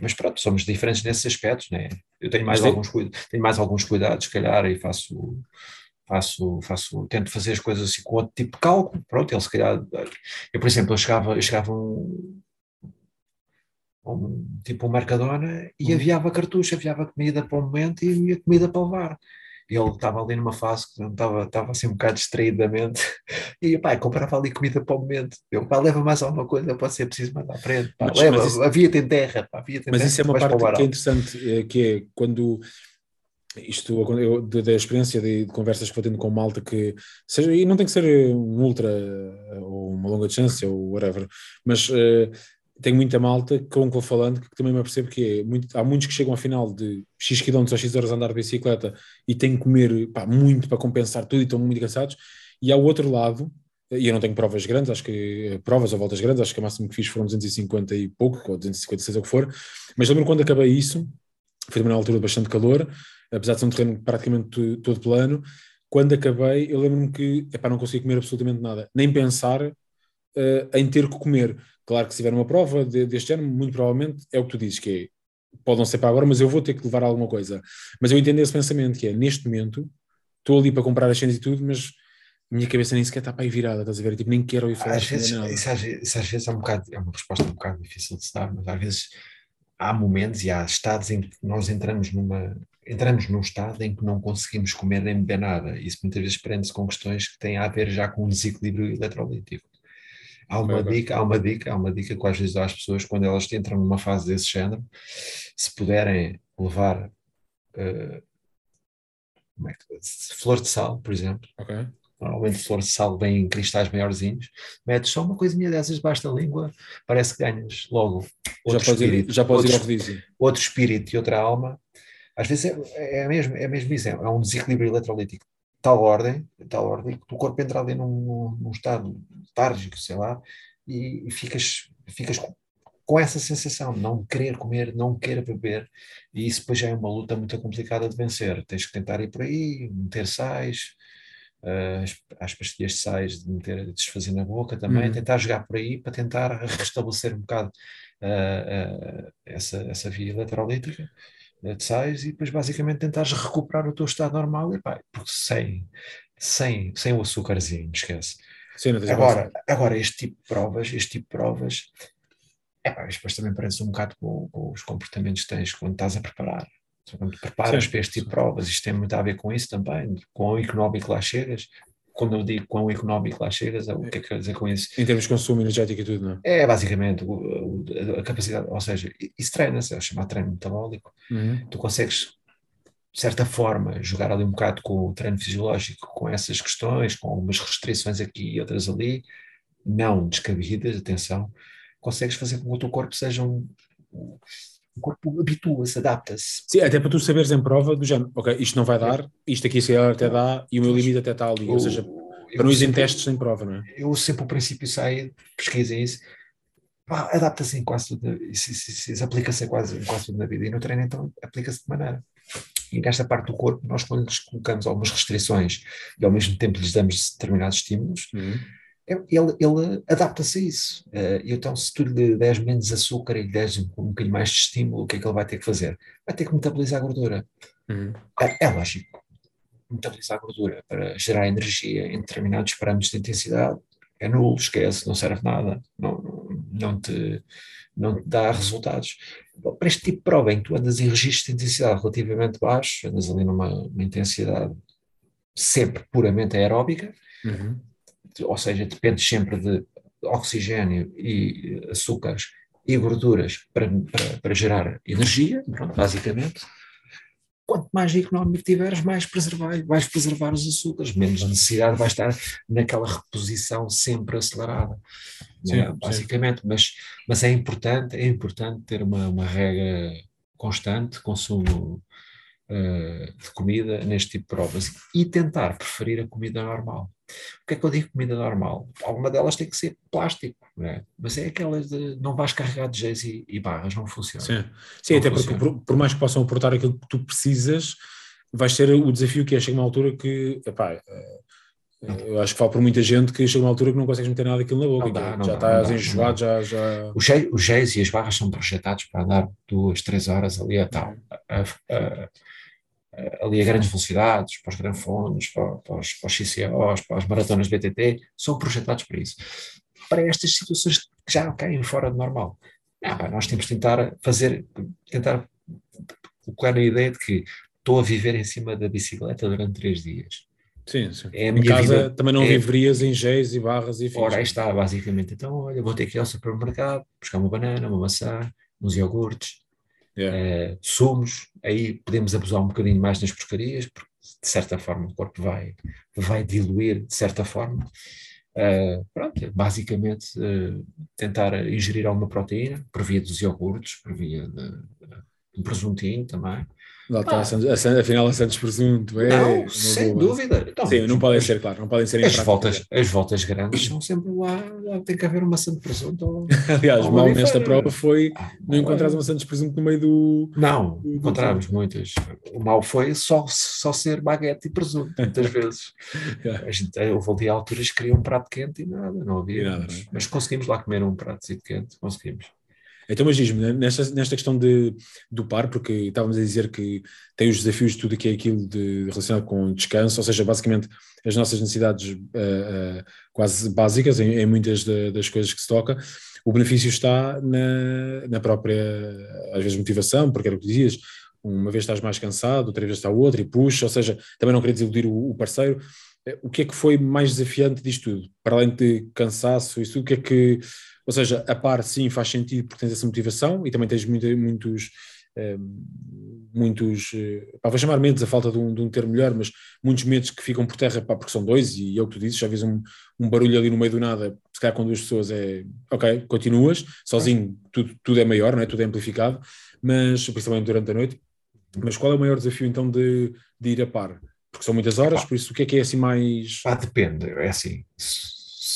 mas pronto, somos diferentes nesses aspectos, né? Eu tenho mais, alguns, tenho mais alguns cuidados, se calhar, e faço, faço, faço, tento fazer as coisas assim com outro tipo de cálculo. Pronto, ele se calhar. Eu, por exemplo, eu chegava, eu chegava um, um, tipo um Mercadona e uhum. aviava cartucho, aviava comida para o momento e a comida para levar. Ele estava ali numa fase que estava, estava assim um bocado distraído da mente [LAUGHS] e pá, comprava ali comida para o momento. Eu pá, leva mais alguma coisa, pode ser preciso mais à frente. Pá, mas, leva, mas isso, havia tem terra. Pá, havia tem mas terra, isso é uma parte que é interessante, é, que é quando isto eu, da experiência de, de, conversas que vou tendo com malta que seja, e não tem que ser um ultra ou uma longa distância ou whatever, mas uh, tenho muita malta com que vou falando que também me apercebo que é muito, há muitos que chegam ao final de X km ou X horas a andar de bicicleta e têm que comer pá, muito para compensar tudo e estão muito cansados, e há o outro lado e eu não tenho provas grandes, acho que provas ou voltas grandes, acho que o máximo que fiz foram 250 e pouco, ou 256 ou o que for, mas lembro quando acabei isso, foi na altura de bastante calor, apesar de ser um terreno praticamente todo plano, quando acabei, eu lembro-me que epá, não consegui comer absolutamente nada, nem pensar uh, em ter que comer. Claro que se tiver uma prova de, deste ano, muito provavelmente é o que tu dizes, que é, pode não ser para agora, mas eu vou ter que levar alguma coisa. Mas eu entendo esse pensamento, que é, neste momento, estou ali para comprar as cenas e tudo, mas a minha cabeça nem sequer está para aí virada, estás a ver? Tipo, nem quero ir falar às vezes, nada. Isso, às, isso às vezes é, um bocado, é uma resposta um bocado difícil de se dar, mas às vezes há momentos e há estados em que nós entramos numa entramos num estado em que não conseguimos comer nem beber nada. Isso muitas vezes prende-se com questões que têm a ver já com um desequilíbrio eletrolítico. Há uma dica, há uma dica, há uma dica que às vezes dá às pessoas quando elas entram numa fase desse género, se puderem levar uh, é que, flor de sal, por exemplo, okay normalmente flor de sal vem em cristais maiorzinhos, metes só uma coisinha dessas debaixo da língua, parece que ganhas logo outro já espírito, ir, já podes outro, ir ao outro espírito e outra alma. Às vezes é, é, mesmo, é mesmo isso, é um desequilíbrio eletrolítico tal ordem, tal ordem, que o corpo entra ali num, num estado letárgico, sei lá, e, e ficas, ficas com, com essa sensação de não querer comer, não querer beber, e isso depois já é uma luta muito complicada de vencer. Tens que tentar ir por aí, meter sais, uh, as pastilhas de sais de meter, desfazer na boca também, uhum. tentar jogar por aí para tentar restabelecer um bocado uh, uh, essa, essa via eletrolítica de sais e depois basicamente tentares recuperar o teu estado normal e pá, porque sem, sem, sem o açúcarzinho, esquece. Sim, agora, agora, este tipo de provas, este tipo de provas, é pá, depois também parece um bocado com, com os comportamentos que tens quando estás a preparar. Quando te preparas Sim. para este tipo de provas, isto tem muito a ver com isso também, com o económico lá chegas. Quando eu digo quão económico lá chegas, o que é que quer dizer com isso? Em termos de consumo energético e tudo, não é? É basicamente o, a capacidade, ou seja, isso treina-se, é chamado treino metabólico. Uhum. Tu consegues, de certa forma, jogar ali um bocado com o treino fisiológico, com essas questões, com algumas restrições aqui e outras ali, não descabidas, atenção, consegues fazer com que o teu corpo seja um, o corpo habitua-se, adapta-se. Sim, até para tu saberes em prova do género, ok, isto não vai dar, isto aqui se até dá e o meu limite até está ali, ou seja, para não ir em testes em prova, não é? Eu sempre o princípio sai, pesquisem isso, adapta-se em quase tudo, isso, isso, isso aplica-se quase, em quase tudo na vida, e no treino então aplica-se de maneira. E nesta parte do corpo, nós quando lhes colocamos algumas restrições e ao mesmo tempo lhes damos determinados estímulos, uhum ele, ele adapta-se a isso. Uh, então, se tu lhe des menos açúcar e lhe des um, um bocadinho mais de estímulo, o que é que ele vai ter que fazer? Vai ter que metabolizar a gordura. Uhum. É, é, lógico. Metabolizar a gordura para gerar energia em determinados parâmetros de intensidade é nulo, esquece, não serve nada, não, não, te, não te dá resultados. Para este tipo de prova em que tu andas em registro de intensidade relativamente baixo, andas ali numa intensidade sempre puramente aeróbica, uhum ou seja, depende sempre de oxigênio e açúcares e gorduras para, para, para gerar energia, pronto, basicamente. Quanto mais económico tiveres, mais preservar, vais preservar os açúcares, menos necessidade vai estar naquela reposição sempre acelerada, sim, é? basicamente. Mas, mas é importante, é importante ter uma, uma regra constante, consumo uh, de comida neste tipo de provas e tentar preferir a comida normal. O que é que eu digo comida normal? Alguma delas tem que ser plástico, é? mas é aquelas de não vais carregar de geis e, e, barras, não funciona. Sim, Sim não até funciona. porque por, por, mais que possam aportar aquilo que tu precisas, vais ter o desafio que é chega uma altura que, epá, eh, eu acho que falo por muita gente que chega uma altura que não consegues meter nada daquilo na boca, dá, já dá, estás enjoado, já, já... Os geis e as barras são projetados para andar duas, três horas ali a tal. A, a, eh, ali a grandes velocidades, para os granfones, para, para, os, para os CCOs, para as maratonas BTT, são projetados para isso. Para estas situações que já caem fora do normal. Ah, nós temos de tentar fazer, tentar colocar na ideia de que estou a viver em cima da bicicleta durante três dias. Sim, sim. É em casa vida, também não é, viverias em géis e barras e fins. Ora, aí está, basicamente. Então, olha, vou ter que ir ao supermercado, buscar uma banana, uma maçã, uns iogurtes, yeah. uh, sumos, aí podemos abusar um bocadinho mais nas porcarias, porque de certa forma o corpo vai, vai diluir, de certa forma. Uh, pronto, basicamente uh, tentar ingerir alguma proteína, por via dos iogurtes, por via de, de um presuntinho também, Lá está, ah. afinal a Santos Presunto. É não, sem boa. dúvida. Então, Sim, não podem ser, claro, não podem ser as voltas, as voltas grandes são sempre lá, lá tem que haver uma Santos Presunto. Ou, [LAUGHS] Aliás, mal nesta prova foi ah, não encontrar uma Santos Presunto no meio do. Não, encontramos muitas. O mal foi só, só ser baguete e presunto, muitas vezes. [LAUGHS] a gente, houve ali alturas que queria um prato quente e nada, não havia. Nada, mas, mas, conseguimos lá comer um prato quente, conseguimos. Então, mas diz-me, né, nesta, nesta questão de, do par, porque estávamos a dizer que tem os desafios de tudo que é aquilo de, relacionado com descanso, ou seja, basicamente as nossas necessidades uh, uh, quase básicas em, em muitas de, das coisas que se toca, o benefício está na, na própria, às vezes, motivação, porque era o que dizias, uma vez estás mais cansado, outra vez está o outro e puxa, ou seja, também não queria desiludir o, o parceiro. Eh, o que é que foi mais desafiante disto tudo? Para além de cansaço, isso, o que é que ou seja, a par sim faz sentido porque tens essa motivação e também tens muito, muitos, eh, muitos, eh, pá, vou chamar medos a falta de um, de um termo melhor, mas muitos medos que ficam por terra, pá, porque são dois e é o que tu dizes, já vês um, um barulho ali no meio do nada, se calhar com duas pessoas é, ok, continuas, sozinho tudo, tudo é maior, não é? tudo é amplificado, mas principalmente durante a noite, mas qual é o maior desafio então de, de ir a par? Porque são muitas horas, por isso o que é que é assim mais... Ah, depende, é assim,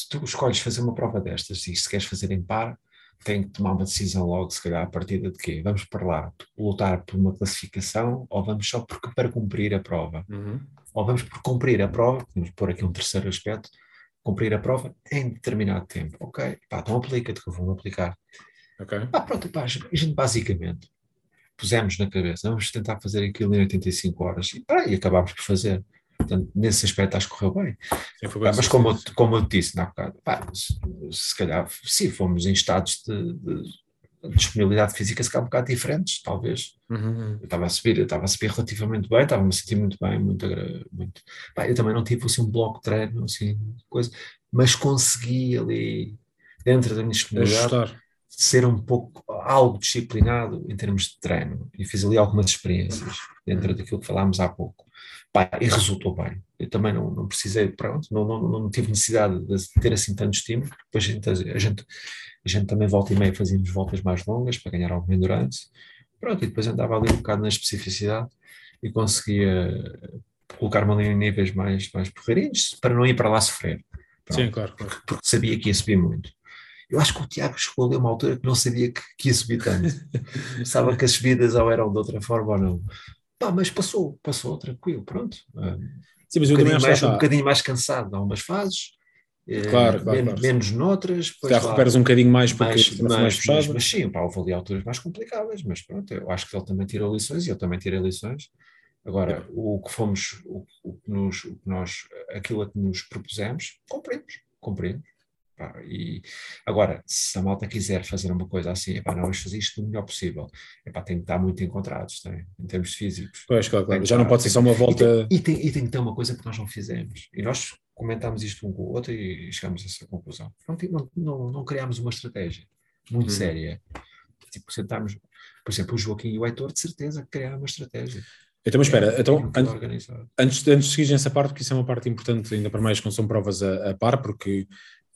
tu escolhes fazer uma prova destas e se queres fazer em par, tem que tomar uma decisão logo, se calhar, a partir de quê? Vamos para lá lutar por uma classificação ou vamos só porque, para cumprir a prova? Uhum. Ou vamos por cumprir a prova, vamos pôr aqui um terceiro aspecto, cumprir a prova em determinado tempo. Ok, pá, então aplica-te que eu vou aplicar. Ok. Pá, pronto, pá, a gente basicamente pusemos na cabeça, vamos tentar fazer aquilo em 85 horas e, pá, e acabámos por fazer. Portanto, nesse aspecto acho que correu bem. Mas como eu, como eu disse na bocado, pá, se, se, calhar, sim, fomos em estados de, de, de disponibilidade física se calhar um bocado diferentes, talvez. Uhum. Eu estava a subir, eu estava a subir relativamente bem, estava-me a sentir muito bem, muito, muito. Pá, eu também não tive assim um bloco de treino, assim, coisa, mas consegui ali, dentro da minha disponibilidade, Ajustar. ser um pouco, algo disciplinado em termos de treino. E fiz ali algumas experiências dentro daquilo que falámos há pouco. Pá, e resultou bem. Eu também não, não precisei, pronto, não, não, não tive necessidade de ter assim tanto estímulo, depois a gente, a gente, a gente também volta e meia fazíamos voltas mais longas para ganhar alguma endurance, pronto, e depois andava ali um bocado na especificidade e conseguia colocar-me ali em níveis mais, mais porreirinhos para não ir para lá sofrer. Pronto, Sim, claro, claro. Porque sabia que ia subir muito. Eu acho que o Tiago chegou ali a uma altura que não sabia que, que ia subir tanto. [LAUGHS] Sabia que as subidas ou eram de outra forma ou não. Pá, mas passou, passou tranquilo, pronto. Sim, mas um, bocadinho mais, um bocadinho mais cansado em algumas fases, eh, claro, claro, menos, claro. menos noutras. Já recuperas um bocadinho mais porque mais, mais, mais puxado. Mas, mas sim, pá, houve ali alturas mais complicadas, mas pronto, eu acho que ele também tirou lições e eu também tirei lições. Agora, é. o que fomos, o, o, que nos, o que nós, aquilo a que nos propusemos, cumprimos, cumprimos. Pá, e agora, se a malta quiser fazer uma coisa assim, epá, não, vamos fazer isto o melhor possível, epá, tem que estar muito encontrados, tem, em termos físicos. Pois, claro, claro. já não pode ser só uma volta. E tem, e, tem, e tem que ter uma coisa que nós não fizemos. E nós comentámos isto um com o outro e chegamos a essa conclusão. Não, não, não, não criámos uma estratégia muito hum. séria. Tipo, sentámos, por exemplo, o Joaquim e o Heitor, de certeza, criaram uma estratégia. Então, mas espera, é, então, antes, antes de seguir nessa parte, porque isso é uma parte importante, ainda para mais quando são provas a, a par, porque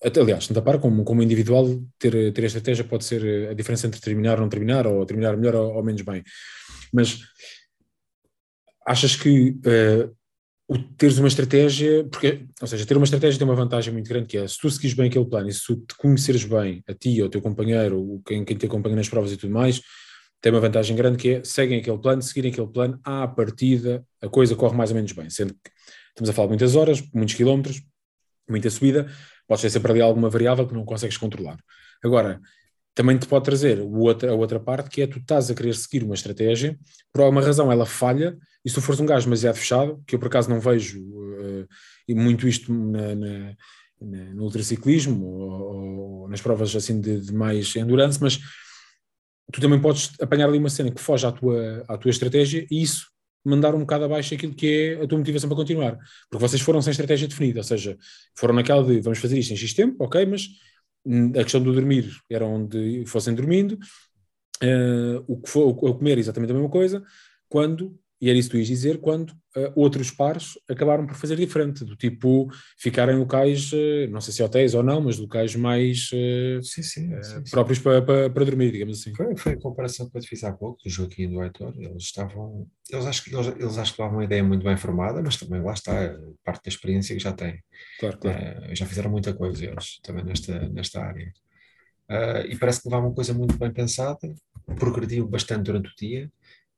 aliás, tanto a par como, como individual, ter, ter a estratégia pode ser eh, a diferença entre terminar ou não terminar, ou terminar melhor ou, ou menos bem. Mas achas que uh, teres uma estratégia, porque, ou seja, ter uma estratégia tem uma vantagem muito grande, que é se tu seguires bem aquele plano e se tu te conheceres bem, a ti, ou ao teu companheiro, ou quem, quem te acompanha nas provas e tudo mais, tem uma vantagem grande que é seguem aquele plano, seguirem aquele plano, à partida a coisa corre mais ou menos bem, sendo que estamos a falar de muitas horas, muitos quilómetros, muita subida, Pode ter sempre ali alguma variável que não consegues controlar. Agora, também te pode trazer outra, a outra parte, que é tu estás a querer seguir uma estratégia, por alguma razão ela falha, e se tu fores um gajo demasiado fechado, que eu por acaso não vejo uh, muito isto na, na, na, no ultraciclismo ou, ou, nas provas assim de, de, mais endurance, mas tu também podes apanhar ali uma cena que foge à tua, à tua estratégia e isso mandar um bocado abaixo aquilo que é a tua motivação para continuar. Porque vocês foram sem estratégia definida, ou seja, foram naquela de vamos fazer isto em X tempo, ok, mas a questão do dormir era onde fossem dormindo, uh, o, que for, o comer exatamente a mesma coisa, quando E era isso que tu ias dizer quando uh, outros pares acabaram por fazer diferente, do tipo ficar em locais, uh, não sei se hotéis ou não, mas locais mais uh, sim, sim, sim, próprios para, para, para, dormir, digamos assim. Foi, foi a comparação que eu te fiz há pouco, do Joaquim e do Heitor. Eles estavam, eles acho que eles, eles acho que davam uma ideia muito bem formada, mas também lá está, parte da experiência que já têm. Claro, claro. já fizeram muita coisa eles também nesta, nesta área. e parece que levavam uma coisa muito bem pensada, progrediam bastante durante o dia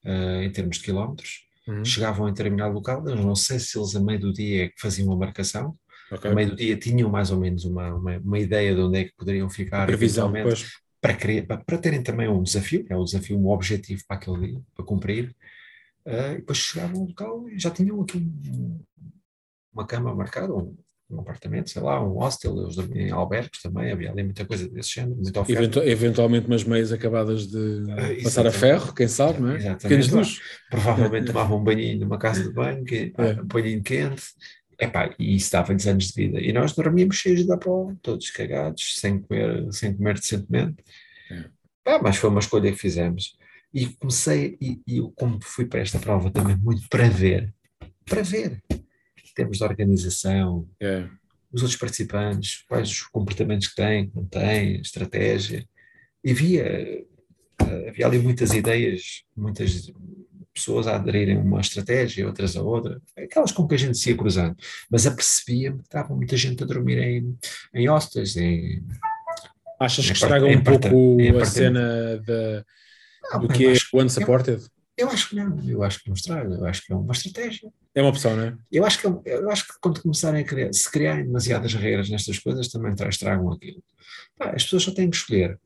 uh, em termos de quilómetros, uhum. chegavam em determinado local, eu não sei se eles a meio do dia é faziam uma marcação, okay. a meio do dia tinham mais ou menos uma, uma, uma ideia de onde é que poderiam ficar, previsão, para, querer, para, para, terem também um desafio, é um desafio, um objetivo para aquele dia, para cumprir, uh, e depois chegavam ao local e já tinham aqui um, uma cama marcada, um, um apartamento, sei lá, um hostel, eles dormiam em albergues também, havia ali muita coisa desse género, muita oferta. Eventu eventualmente umas meias acabadas de uh, passar a ferro, quem sabe, não é? Exatamente. Provavelmente tomavam um banhinho numa casa de banho, que, [LAUGHS] é. um banhinho quente, Epá, e isso dava-lhes anos de vida. E nós dormíamos cheios de prova, todos cagados, sem comer, sem comer decentemente. É. Ah, mas foi uma escolha que fizemos. E comecei, e, e eu, como fui para esta prova também muito para ver, para ver, termos de organização, é. os outros participantes, quais os comportamentos que têm, que não têm, estratégia. E havia, eh, havia ali muitas ideias, muitas pessoas a aderirem a uma estratégia, outras a outra, aquelas com que a gente se ia cruzando. Mas apercebia-me que estava muita gente a dormir em, em hostels, em. Achas que estraga um pouco a cena de, ah, do que é unsupported? Eu acho que não, eu acho que não estraga, eu acho que é uma estratégia. É uma opção, não é? Eu acho que, é eu acho que quando começarem a criar, se criarem demasiadas regras nestas coisas, também estragam aquilo. Pá, as pessoas só têm que escolher.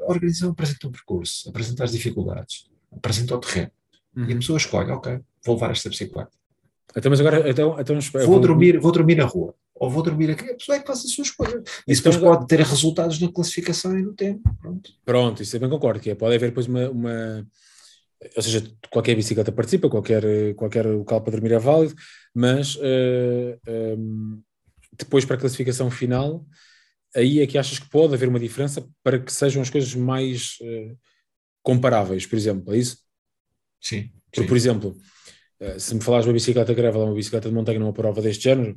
A organização apresenta um percurso, apresenta as dificuldades, apresenta o terreno. Uhum. E a pessoa escolhe, ok, vou levar esta bicicleta. Então, mas agora, então, então vou, vou, dormir, vou dormir na rua, ou vou dormir aqui, a pessoa é que faz a sua escolha. Isso então, depois pode ter resultados na classificação e no tempo. Pronto, Pronto isso também concordo, que é, pode haver depois uma, uma ou seja, qualquer bicicleta participa, qualquer, qualquer local para dormir é válido, mas uh, eh, um, ehm, depois para a classificação final, aí é que achas que pode haver uma diferença para que sejam as coisas mais uh, comparáveis, por exemplo, é isso? Sim. Porque, sim. por exemplo, uh, se me falares de uma bicicleta gravel ou uma bicicleta de montanha numa prova deste género,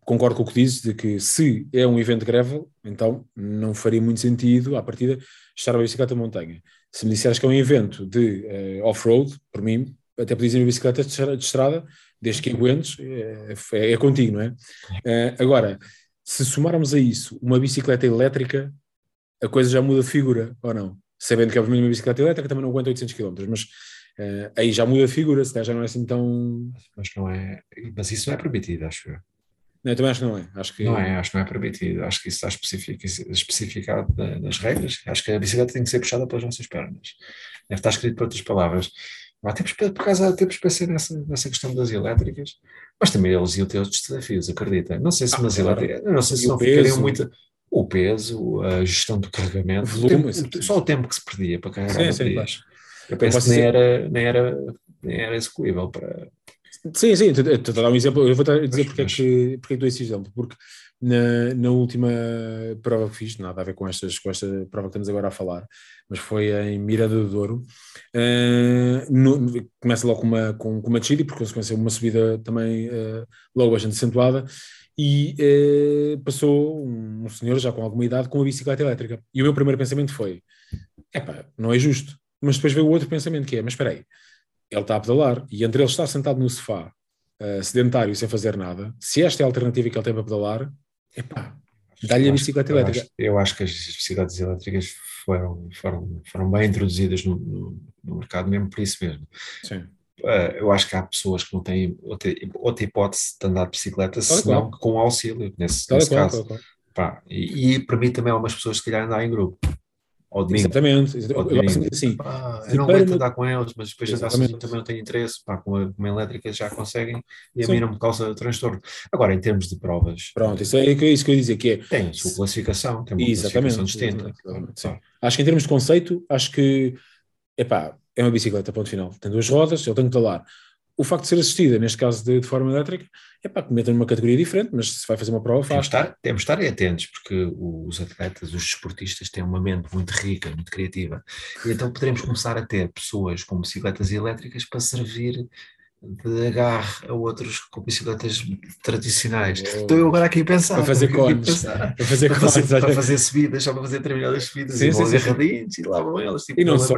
concordo com o que dizes de que se é um evento gravel, então não faria muito sentido, à partida, estar a bicicleta de montanha. Se me disseres que é um evento de uh, off-road, por mim, até podias ir uma bicicleta de estrada, desde que aguentes, é, é, é contigo, não é? Uh, agora, se somarmos a isso uma bicicleta elétrica, a coisa já muda de figura, ou não? Sabendo que, obviamente, uma bicicleta elétrica também não aguenta 800 km, mas uh, aí já muda de figura, se já não é assim tão. Mas, não é, mas isso não é permitido, acho eu. Não, eu também acho que não é. Acho que... Não é, acho que não é permitido. Acho que isso está especificado nas regras. Acho que a bicicleta tem que ser puxada pelas nossas pernas. Deve estar escrito por outras palavras. Mas temos, por acaso, temos pensar nessa, nessa questão das elétricas, mas também eles iam ter outros desafios, acredita. Não sei se ah, claro. elétricas, não sei se não ficariam muito. O peso, a gestão do carregamento, volume, o tempo, só o tempo que se perdia para carregar sim, sim, Eu penso que nem era, nem, era, nem era execuível para, Sim, sim, estou a dar um exemplo, eu vou dizer porque, é que, porque é que dou esse exemplo, porque na, na última prova que fiz, nada a ver com, estas, com esta prova que estamos agora a falar, mas foi em Mirada do Douro, uh, no, começa logo com uma, com, com uma descida e por consequência uma subida também uh, logo bastante acentuada, e uh, passou um, um, senhor já com alguma idade com uma bicicleta elétrica, e o meu primeiro pensamento foi, epá, não é justo, mas depois veio o outro pensamento que é, mas espera aí, ele está a pedalar e entre ele estar sentado no sofá, uh, sedentário, sem fazer nada, se esta é a alternativa que ele tem para pedalar, epá, dá-lhe a bicicleta eu elétrica. Acho, eu acho que as bicicletas elétricas foram, foram, foram bem introduzidas no, no, no mercado mesmo por isso mesmo. Sim. Uh, eu acho que há pessoas que não têm outra, outra hipótese de andar de bicicleta, claro, senão claro. com auxílio, nesse, nesse claro, caso. Pá, e, e, para mim também há umas pessoas que se calhar andar em grupo domingo. Exatamente. Ao domingo. Eu, assim, pá, eu não aguento andar com eles, mas depois andar sozinho também não tenho interesse. Pá, com, a, com a elétrica já conseguem e a mim não me causa transtorno. Agora, em termos de provas. Pronto, isso é isso que eu ia dizer, que é. Tem a sua classificação, tem uma exatamente, classificação distinta. Exatamente, acho que em termos de conceito, acho que epá, é uma bicicleta, ponto final. Tem duas rodas, ele tem que pedalar. O facto de ser assistida, neste caso de, de forma elétrica, é para que metam numa categoria diferente, mas se vai fazer uma prova, faz. Temos de estar, temos estar atentos, porque os atletas, os desportistas têm uma mente muito rica, muito criativa. E então poderemos começar a ter pessoas com bicicletas elétricas para servir de agarre a outros com bicicletas tradicionais. Oh. Estou eu agora aqui a pensar. Para fazer cones. Para fazer, para, fazer, para fazer subidas, só para fazer determinadas subidas sim, e sim, agarradinhos e lá vão eles. Tipo, e não só.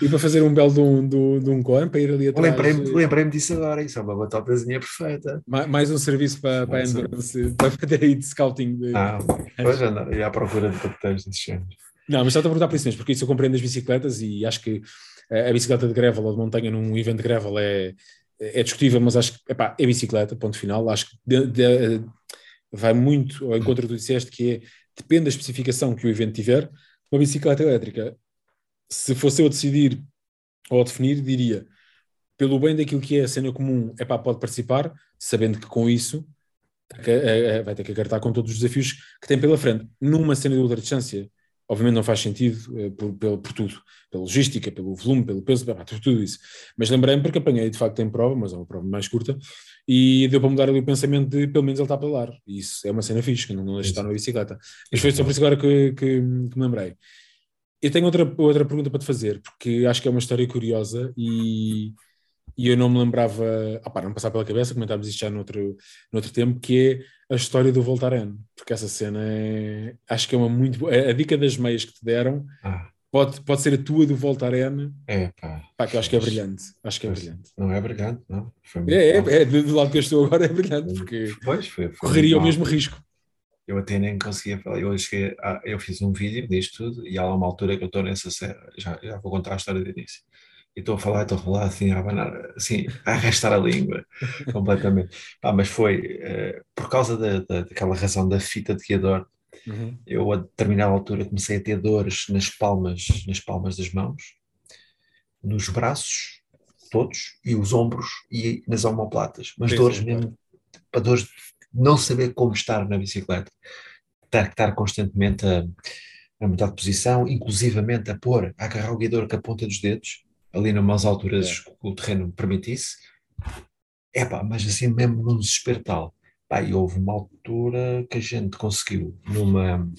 E para fazer um belo de um, de, de um cone, para ir ali atrás. Lembrei-me lembrei disso agora, isso é uma batotazinha perfeita. Mais, mais um serviço para, para a Endurance, para fazer aí de scouting. De... Ah, pois anda, e à procura de capitães desses géneros. Não, mas só estou a perguntar por isso mesmo, porque isso eu compreendo as bicicletas e acho que a bicicleta de gravel ou de montanha num evento de gravel é, é discutível, mas acho que epá, é bicicleta, ponto final. Acho que de, de, vai muito ao encontro do que disseste, que é depende da especificação que o evento tiver. Uma bicicleta elétrica, se fosse eu decidir ou definir, diria pelo bem daquilo que é a cena comum, é pá, pode participar, sabendo que com isso vai ter que agarrar com todos os desafios que tem pela frente. Numa cena de ultra distância, Obviamente não faz sentido uh, por, por, por, tudo, pela logística, pelo volume, pelo peso, por tudo isso. Mas lembrei-me porque apanhei de facto em prova, mas é uma prova mais curta, e deu para mudar ali o pensamento de pelo menos ele está a pedalar. E isso é uma cena fixe, que não, não deixa de estar na bicicleta. Mas foi só por isso agora que, que, que me lembrei. Eu tenho outra, outra pergunta para te fazer, porque acho que é uma história curiosa e, e eu não me lembrava, ah, pá, não passar pela cabeça, comentámos isto já noutro, noutro tempo, que é a história do Voltaren, porque essa cena é, acho que é uma muito boa, a dica das meias que te deram ah. pode, pode ser a tua do Voltaren, é pá, pá que eu acho que é brilhante, acho que é brilhante. Não é brilhante, não? é, é, é, do lado que eu estou agora é brilhante, porque pois, foi, foi correria o mesmo risco. Eu até nem conseguia falar, eu, cheguei eu fiz um vídeo disto tudo e há uma altura que eu estou nessa já, já vou contar a história do início e estou a falar, estou a falar assim, a abanar, assim, a arrastar a língua [LAUGHS] completamente. Pá, mas foi uh, por causa da, da, daquela razão da fita de guiador, uhum. eu a determinada altura comecei a ter dores nas palmas, nas palmas das mãos, nos braços, todos, e os ombros e nas omoplatas, mas dores mesmo, para dores de não saber como estar na bicicleta, estar, estar constantemente a, a mudar de posição, inclusivamente a pôr, a agarrar o guiador com a ponta dos dedos, ali numas alturas é. que o terreno permitisse. É pá, mas assim mesmo num desespero tal. Pá, e houve uma altura que a gente conseguiu, numa,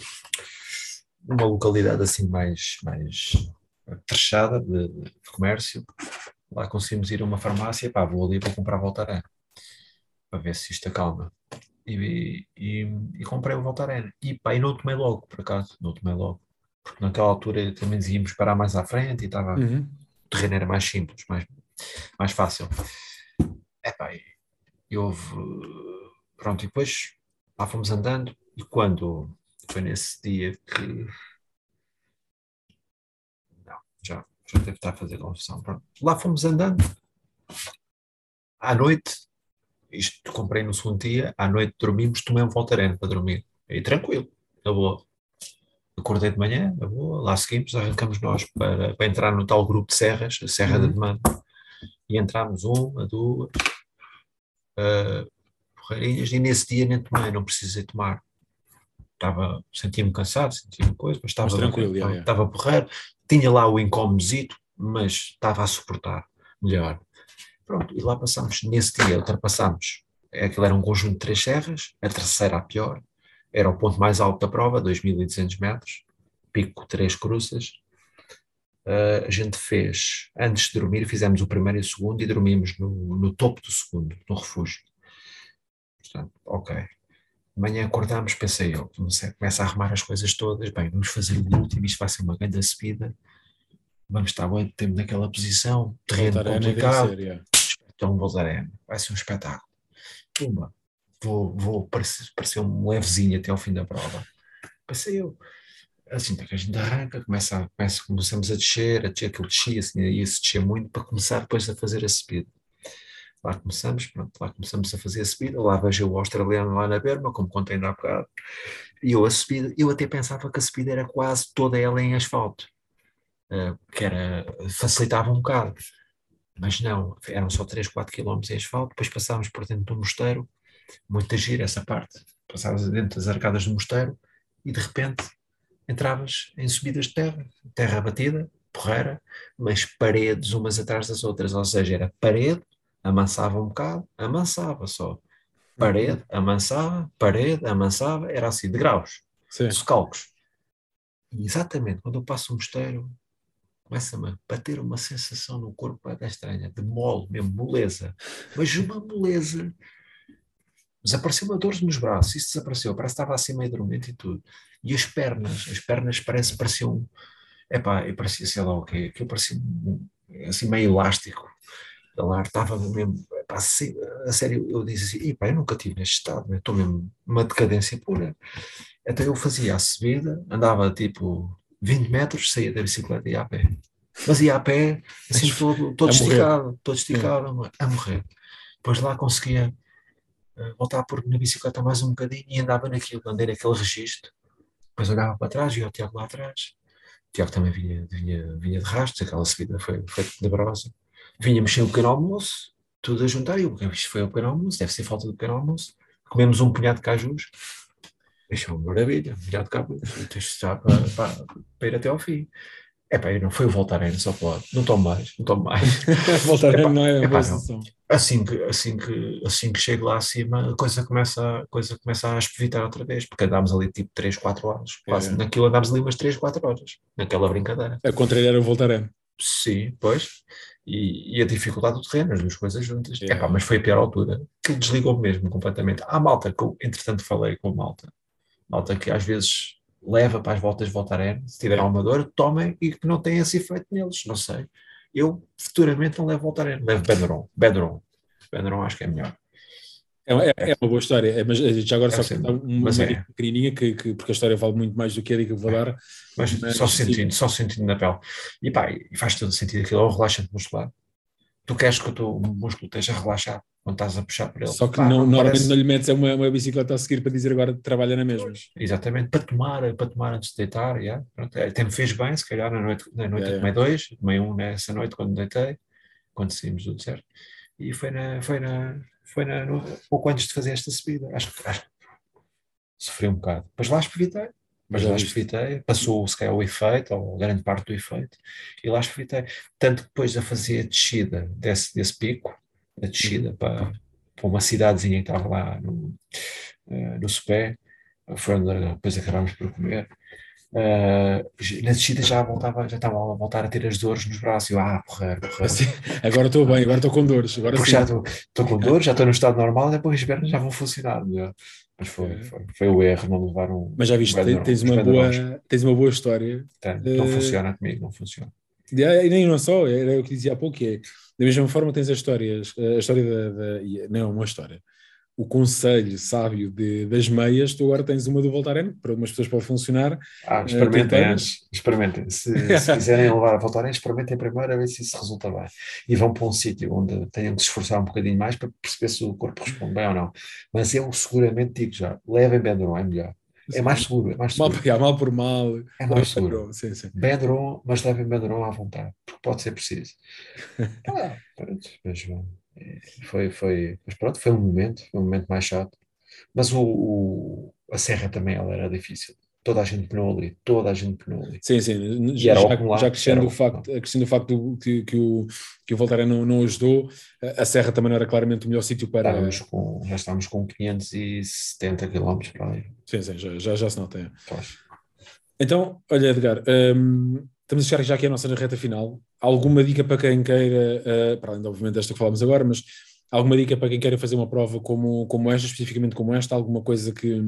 numa localidade assim mais, mais trechada de, de comércio, lá conseguimos ir a uma farmácia, pá, vou ali para comprar Voltaren, para ver se isto acalma. E, e, e comprei o Voltaren. E pá, e não tomei logo, por acaso, não tomei logo. Porque naquela altura também íamos parar mais à frente e estava... Uhum terreno era mais simples, mais, mais fácil. Epá, e houve. Pronto, e depois lá fomos andando, e quando foi nesse dia que. Não, já, já deve estar a fazer confusão. Pronto. Lá fomos andando, à noite, isto comprei no segundo dia, à noite dormimos, tomei um voltareno para dormir. E tranquilo, na boa acordei de manhã, boa, lá seguimos, arrancamos nós para, para entrar no tal grupo de serras, a Serra uhum. da Demanda, e entramos uma, duas, uh, porreirinhas, e nesse dia nem tomei, não precisei tomar. Estava, sentia-me cansado, sentia-me coisa, mas estava, mas tranquilo, estava, é, estava porreiro, tinha lá o incómodozito, mas estava a suportar melhor. Pronto, e lá passamos, nesse dia ultrapassámos, aquilo era um conjunto de três serras, a terceira a pior, era o ponto mais alto da prova, 2.200 metros, pico três cruzas. Uh, a gente fez, antes de dormir, fizemos o primeiro e o segundo e dormimos no, no topo do segundo, no refúgio. Portanto, ok. Amanhã acordámos, pensei eu, comecei, começa a arrumar as coisas todas, bem, vamos fazer o último, isto vai ser uma grande subida, vamos estar muito tempo naquela posição, terreno complicado, ser, yeah. então vai ser um espetáculo. Pumba, vou, vou um levezinho até ao fim da prova. Passei eu. Assim, que a gente arranca, começa, começa, começamos a descer, a descer, aquilo descia, assim, ia-se descer muito para começar depois a fazer a subida. Lá começamos, pronto, lá começamos a fazer a subida, lá vejo o australiano lá na berma, como contei ainda há bocado, e eu a subida, eu até pensava que a subida era quase toda ela em asfalto, uh, que era, facilitava um bocado, mas não, eram só 3, 4 quilómetros em asfalto, depois passámos por dentro do mosteiro, muito agir essa parte. Passavas dentro das arcadas do mosteiro e de repente entravas em subidas de terra, terra batida, porreira, mas paredes umas atrás das outras, ou seja, era parede amansava um bocado, amansava só. Parede, amansava, parede, amansava, era assim, de graus, Sim. de calcos. E exatamente quando eu passo o mosteiro, começa-me a bater uma sensação no corpo até estranha, de mole, mesmo, moleza. Mas uma moleza. Desapareceu uma dor nos braços, isso desapareceu, parece que estava assim meio dormente e tudo. E as pernas, as pernas parece, pareciam, epá, eu parecia, sei lá o quê, que eu parecia assim meio elástico. Lá estava mesmo, epá, assim, a sério, eu disse assim, epá, eu nunca tive neste estado, estou mesmo uma decadência pura. Então eu fazia a subida, andava tipo 20 metros, saía da bicicleta e ia a pé. Mas ia a pé, assim todo, todo esticado, todo esticado, a morrer. Depois lá conseguia uh, voltar a pôr na bicicleta mais um bocadinho e andava naquilo, andei naquele registro. Depois olhava para trás e o Tiago lá atrás. O Tiago também vinha, vinha, vinha de rastros, aquela subida foi, foi tenebrosa. Vinha mexer um pequeno almoço, tudo a juntar, e eu, isto foi o pequeno almoço, deve ser falta do pequeno almoço. Comemos um punhado de cajus, é uma maravilha, cabo, tens de estar para, para, para ir até ao fim. É pá, não foi o Voltaren, só pode. Não tomo mais, não tomo mais. [LAUGHS] Voltaren não é epá, não. Assim que, assim, que, assim que chego lá acima, a coisa começa, a coisa começa a espevitar outra vez, porque andámos ali tipo 3, 4 horas. Quase, é. Naquilo andámos ali umas 3, 4 horas, naquela brincadeira. A contrário era o Voltaren. Sim, pois. E, e, a dificuldade do terreno, as duas coisas juntas. É. Epá, mas foi a pior altura, que desligou mesmo completamente. Há malta que eu, entretanto, falei com a malta malta que às vezes leva para as voltas Voltaren, se tiver alguma dor, tomem e que não tenha esse efeito neles, não sei. Eu futuramente não levo Voltaren, levo Benuron. Benuron. Benuron acho que é melhor. É, é, é, uma boa história, é, mas já agora é só uma, uma é. pequenininha, que, que, porque a história vale muito mais do que a dica que vou dar. Mas, mas só sentindo, só sentindo na pele. E pá, faz todo sentido aquilo, é um relaxante muscular. Tu queres que o teu músculo esteja relaxado quando estás a puxar por ele. Só que não, normalmente parece... não lhe metes uma, uma bicicleta a seguir para dizer agora trabalha na mesma. Exatamente, para tomar, para tomar antes de deitar, yeah. É, até me fez bem, se calhar na noite, na noite yeah, tomei yeah. dois, tomei um nessa noite quando deitei, quando saímos do deserto, e foi na, foi na, foi na, no, pouco antes de fazer esta subida, acho que, acho que sofri um bocado, depois lá espreitei, mas lá espreitei, passou se calhar o efeito, ou grande parte do efeito, e lá espreitei, tanto que depois a fazer a descida desse, desse pico, a descida para, para uma cidadezinha que estava lá no, uh, no Supé, foi onde depois acabámos por comer. Uh, na descida já voltava, já estava a voltar a ter as dores nos braços. Eu, ah, porra, porra. Assim, agora estou bem, agora estou com dores. Agora já estou com dores, já estou no estado normal, depois as pernas já vão funcionar. Mas foi, é. foi, foi, o erro, não levar um. Mas já viste, um tens, uma boa, tens uma boa história. Tem, não uh, funciona comigo, não funciona. E nem não só, era o que dizia há pouco, é da mesma forma tens as histórias, a história da, da não, uma história, o conselho sábio de, das meias, tu agora tens uma do Voltaren, para algumas pessoas pode funcionar. Ah, experimentem, uh, experimentem. Se, [LAUGHS] se quiserem levar a Voltaren, experimentem primeiro a ver se isso resulta bem. E vão para um sítio onde tenham que se esforçar um bocadinho mais para perceber se o corpo responde bem ou não. Mas eu seguramente digo já, levem Benderon, é melhor. É mais seguro, é mais seguro. Mal, mal por mal. É mais seguro. Sim, sim. Bedron, mas levem Bedron à vontade, porque pode ser preciso. [LAUGHS] ah, pronto, mas é, foi, foi, mas pronto, foi um momento, foi um momento mais chato. Mas o, o a serra também ela era difícil toda a gente penou ali, toda a gente penou ali. Sim, sim, já, já, já crescendo, o facto, crescendo o facto que, que, o, que o Voltaire não, não ajudou, a Serra também não era claramente o melhor sítio para... Estávamos com, já estávamos com 570 km para aí. Sim, sim, já, já, já se nota. É. Então, olha Edgar, um, estamos a chegar já aqui à nossa reta final. Alguma dica para quem queira, uh, para além obviamente desta que falamos agora, mas alguma dica para quem queira fazer uma prova como, como esta, especificamente como esta, alguma coisa que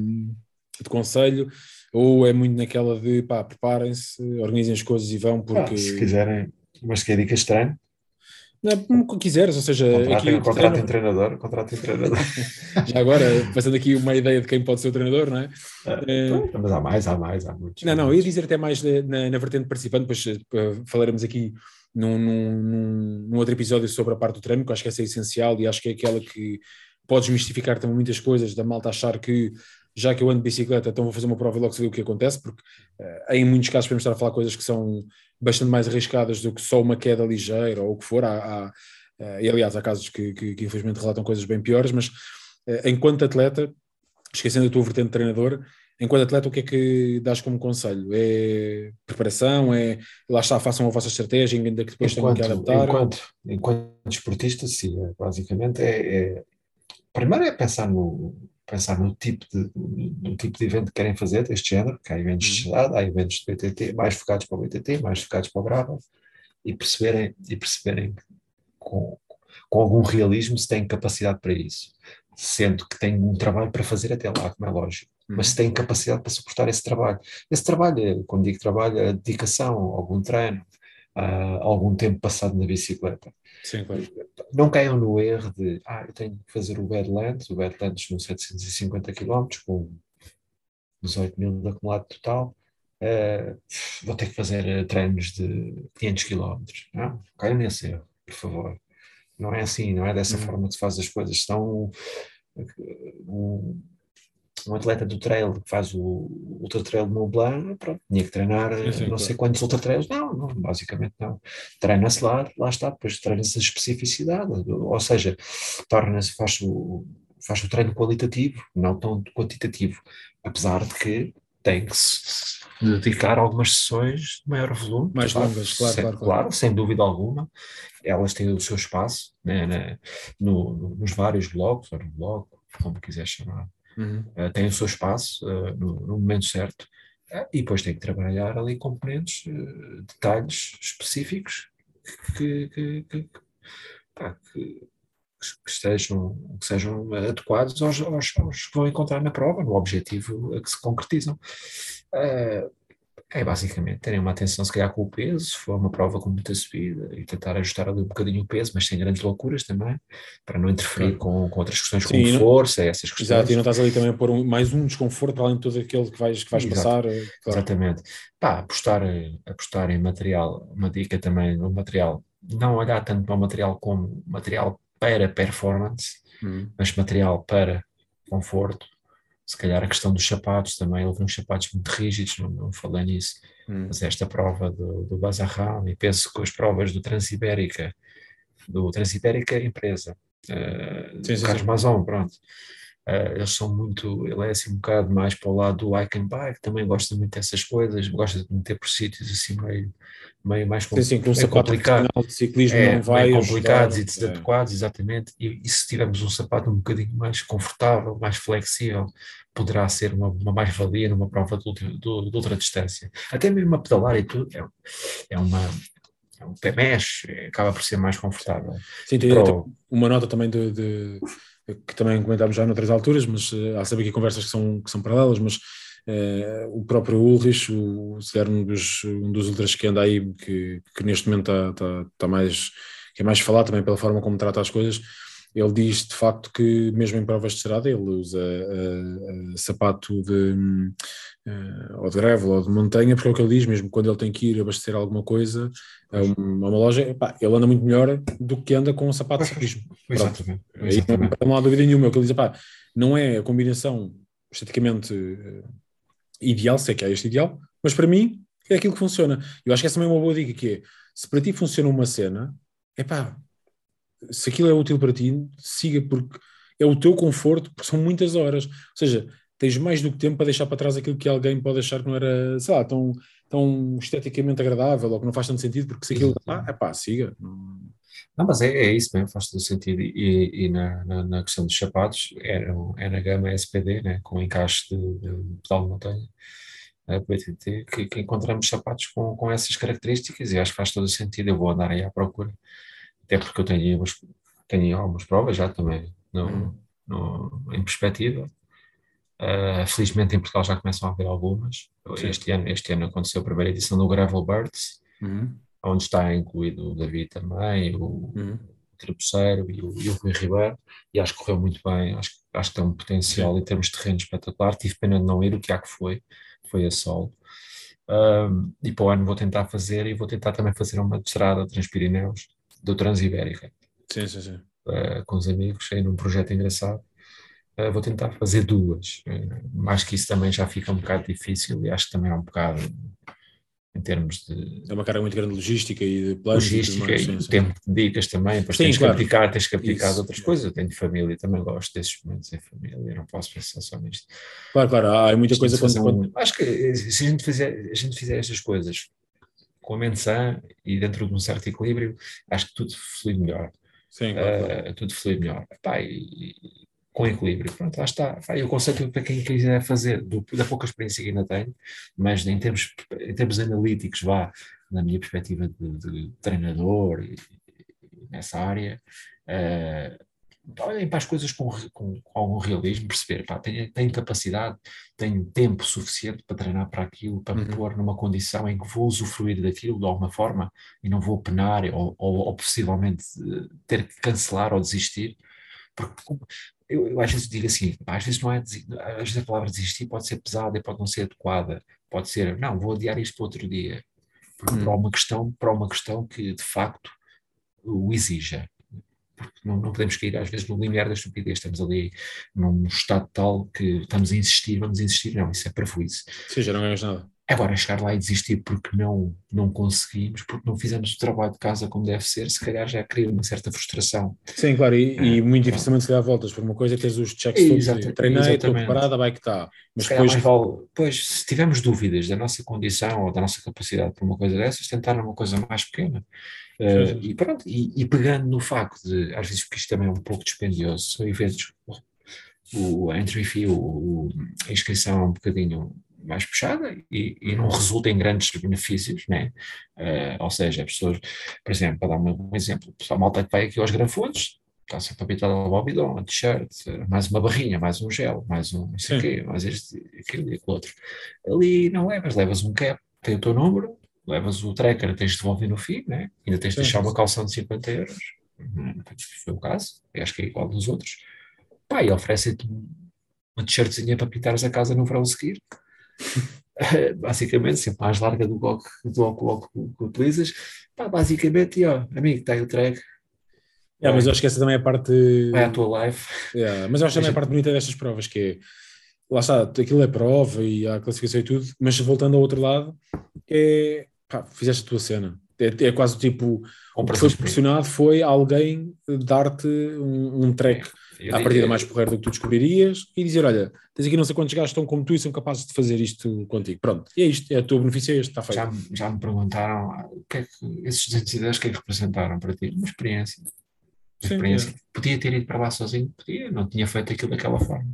de conselho, ou é muito naquela de pá, preparem-se, organizem as coisas e vão porque. Ah, se quiserem, mas que é dica estranha. Não, como quiseres, ou seja. Contratem, aqui, contratem treinador, contratem [LAUGHS] treinador. Já agora, fazendo aqui uma ideia de quem pode ser o treinador, não é? é mas há mais, há mais, há muitos. Não, não, ia dizer até mais na, na vertente participante, depois uh, falaremos aqui num, num, num, outro episódio sobre a parte do treino, que acho que essa é essencial e acho que é aquela que pode desmistificar também muitas coisas, da malta achar que já que eu ando de bicicleta, então vou fazer uma prova e logo se vê o que acontece, porque uh, em muitos casos podemos estar a falar coisas que são bastante mais arriscadas do que só uma queda ligeira ou o que for. Há, há, uh, e aliás, há casos que, que, que, infelizmente relatam coisas bem piores, mas uh, enquanto atleta, esquecendo a tua vertente de treinador, enquanto atleta, o que é que dás como conselho? É preparação? É lá está, façam a vossa estratégia, ainda que depois enquanto, tenham que adaptar? Enquanto, enquanto esportista, sim, é, basicamente é, é, Primeiro é pensar no, pensar no tipo de, no tipo de evento que querem fazer deste género, que há eventos de uhum. cidade, há eventos de BTT, mais focados para o BTT, mais focados para o Grava, e perceberem, e perceberem com, com algum realismo se têm capacidade para isso, sendo que têm um trabalho para fazer até lá, como é lógico, uhum. mas se têm capacidade para suportar esse trabalho. Esse trabalho, quando digo trabalho, é dedicação, algum treino, uh, algum tempo passado na bicicleta. Sim, claro. Não caiam no erro de, ah, eu tenho que fazer o Badlands, o Badlands são 750 km, com 18 mil de acumulado total, uh, vou ter que fazer eh, treinos de 500 km. Não, caiam nesse erro, por favor. Não é assim, não é dessa hum. forma que se faz as coisas. São um, um atleta do trail que faz o ultra trail de Mont Blanc, pronto, tinha que treinar sim, sim, não sei quantos ultra trails, não, não basicamente não. Treina-se lá, lá está, depois treina-se a especificidade, ou seja, torna-se, faz o, faz o treino qualitativo, não tão quantitativo, apesar de que tem que se dedicar algumas sessões de maior volume. Mais longas, claro, sem, claro, claro, sem dúvida alguma. Elas têm o seu espaço né, né no, no, nos vários blogs, ou no blog, como quiser chamar uhum. uh, tem o seu espaço uh, no, no, momento certo uh, e depois tem que trabalhar ali componentes, detalhes específicos que, que, que, pá, que, que, sejam adequados aos, aos, aos, que vão encontrar na prova, no objetivo a que se concretizam. Uh, é basicamente terem uma atenção, se calhar, com o peso, se for uma prova com muita subida, e tentar ajustar ali um bocadinho o peso, mas sem grandes loucuras também, para não interferir com, com outras questões Sim, como força, essas questões. Exato, e não estás ali também a pôr um, mais um desconforto para além de todo aquele que vais, que vais passar. Eh, claro. Exatamente. Pá, apostar, apostar em material, uma dica também, o material, não olhar tanto para o material como material para performance, hum. mas material para conforto, se calhar a questão dos sapatos também, houve uns sapatos muito rígidos, não, não falei nisso, hum. mas esta prova do, do Bazarrão, e penso que as provas do Transibérica, do Transibérica empresa, uh, sim, sim, Carlos Mazon, pronto, uh, eles são muito, ele é assim um bocado mais para o lado do hike and bike, também gosta muito dessas coisas, gosta de meter por sítios assim meio, meio mais sim, sim, com um complicado. de ciclismo é, não vai complicados e desadequados, é. exatamente, e, e, se tivermos um sapato um bocadinho mais confortável, mais flexível, poderá ser uma, uma mais-valia numa prova de, de, de, ultra distância. Até mesmo a pedalar e tudo, é, é uma, é um pé mexe, acaba por ser mais confortável. Sim, tem Pro... uma nota também de, de, que também comentámos já noutras alturas, mas uh, há sempre aqui conversas que são, que são paralelas, mas uh, o próprio Ulrich, o, se um dos, um dos ultras que anda aí, que, que neste momento está tá, tá mais, que é mais falado também pela forma como trata as coisas, ele diz de facto que mesmo em provas de estrada ele usa uh, uh, sapato de ou de gravel ou de montanha, porque é o que ele diz, mesmo quando ele tem que ir abastecer alguma coisa a uma, a uma loja, ele anda muito melhor do que anda com um sapato de ciclismo. Exatamente. Aí não, não há dúvida nenhuma, é o que ele diz, não é a combinação esteticamente ideal, sei que é este ideal, mas para mim é aquilo que funciona. Eu acho que essa também é uma boa dica, que é, se para ti funciona uma cena, é pá, se aquilo é útil para ti, siga porque é o teu conforto, porque são muitas horas. Ou seja, tens mais do que tempo para deixar para trás aquilo que alguém pode achar que não era, sei lá, tão, tão esteticamente agradável ou que não faz tanto sentido, porque se aquilo, ah, é pá, siga. Não, mas é, é isso mesmo, faz todo sentido. E, e na, na, na, questão dos sapatos, é, é na gama SPD, né, com encaixe de, de pedal de montanha, a BTT, que, que, encontramos sapatos com, com essas características e acho que faz todo sentido. Eu vou andar aí à procura até porque eu tenho, umas, tenho algumas provas já também no, uhum. no, em perspectiva. Uh, felizmente em Portugal já começam a haver algumas. Este ano, este ano aconteceu a primeira edição do Gravel Birds, uhum. onde está incluído o David também, o, uhum. e o, e o Rui Ribeiro, e acho que correu muito bem, acho, acho que tem um potencial em termos de terreno espetacular. Tive pena de não ir, o que há que foi, foi a solo. Um, e para o ano vou tentar fazer e vou tentar também fazer uma estrada Transpirineus do Transibérica. Sim, sim, sim. Uh, com os amigos, aí num projeto engraçado. Uh, vou tentar fazer duas. Uh, mais que isso também já fica um bocado difícil e acho que também é um bocado em termos de. É uma carga muito grande de logística e de planos. Logística e, o tempo que dedicas também, depois sim, tens, claro. que abdicar, tens que abdicar de outras coisas. Eu tenho família, também gosto desses momentos em família, não posso pensar só nisto. Claro, claro, há muita coisa quando, quando... Acho que eh, se a gente, fizer, a gente fizer estas coisas com a mente sã e dentro de um certo equilíbrio, acho que tudo flui melhor. Sim, claro, uh, tudo flui melhor. Epá, e, com equilíbrio. Pronto, lá está. Eu aconselho para quem quiser fazer, do, da pouca experiência que ainda tenho, mas em termos, em termos analíticos, vá, na minha perspectiva de, de treinador e, e nessa área, uh, olhem para as coisas com, com, com algum realismo, perceber, pá, tenho, tenho, capacidade, tenho tempo suficiente para treinar para aquilo, para me uhum. pôr numa condição em que vou usufruir daquilo de alguma forma e não vou penar ou, ou, ou possivelmente eh, ter que cancelar ou desistir, porque eu, eu às vezes digo assim, às vezes não é, às vezes a palavra desistir pode ser pesada e pode não ser adequada, pode ser, não, vou adiar isto para outro dia, hum. para uma questão, para uma questão que de facto o exija. Porque não, não podemos cair às vezes no limiar da estupidez, estamos ali num estado tal que estamos a insistir, vamos insistir, não, isso é parafuíce. Sim, já não ganhas nada. Agora, chegar lá e desistir porque não, não conseguimos, porque não fizemos o trabalho de casa como deve ser, se calhar já cria uma certa frustração. Sim, claro, e, é, e muito dificilmente se dá voltas, por uma coisa é teres os checks todos, treinei, estou preparada, vai que está. Mas depois... Vale, pois, se tivermos dúvidas da nossa condição ou da nossa capacidade para uma coisa dessas, tentar uma coisa mais pequena. Uh, e pronto, e, e, pegando no facto de, às vezes, porque isto também é um pouco dispendioso, são eventos, o, entry fee, o, a inscrição é um bocadinho mais puxada e, e, não resulta em grandes benefícios, né? Uh, ou seja, as pessoas, por exemplo, para dar um, exemplo, a malta que vai aqui aos grafones, está sempre habituada ao bobidão, a t-shirt, mais uma barrinha, mais um gel, mais um não sei o quê, mais este, aquilo e aquilo outro. Ali não levas, levas um cap, tem o teu número, levas o tracker, tens de devolver no fim, né? ainda tens de deixar uma calção de 50 euros, uhum, foi o caso, e acho que é igual dos outros. Pá, e oferece-te uma t-shirtzinha para pintares a casa no verão seguir. [LAUGHS] basicamente, sempre mais larga do bloco, do bloco, que, utilizas. Pá, basicamente, e ó, amigo, está aí o track. Yeah, mas eu acho que essa também é a parte. Vai à tua live. Yeah, mas eu acho que também é a parte bonita destas provas, que é. Lá está, aquilo é prova e há classificação e tudo, mas voltando ao outro lado, é. Pá, fizeste a tua cena. É, é quase tipo. O que foi proporcionado foi alguém dar-te um, um track eu à partida mais porreiro do que tu descobririas e dizer: Olha, tens aqui não sei quantos gajos estão como tu e são capazes de fazer isto contigo. Pronto, e é isto, é a tua benefício, é este, está feito. Já, já me perguntaram ah, o que é que esses 210 que é que representaram para ti? Uma experiência. Uma Sim, experiência. É. Podia ter ido para lá sozinho, podia, não tinha feito aquilo daquela forma.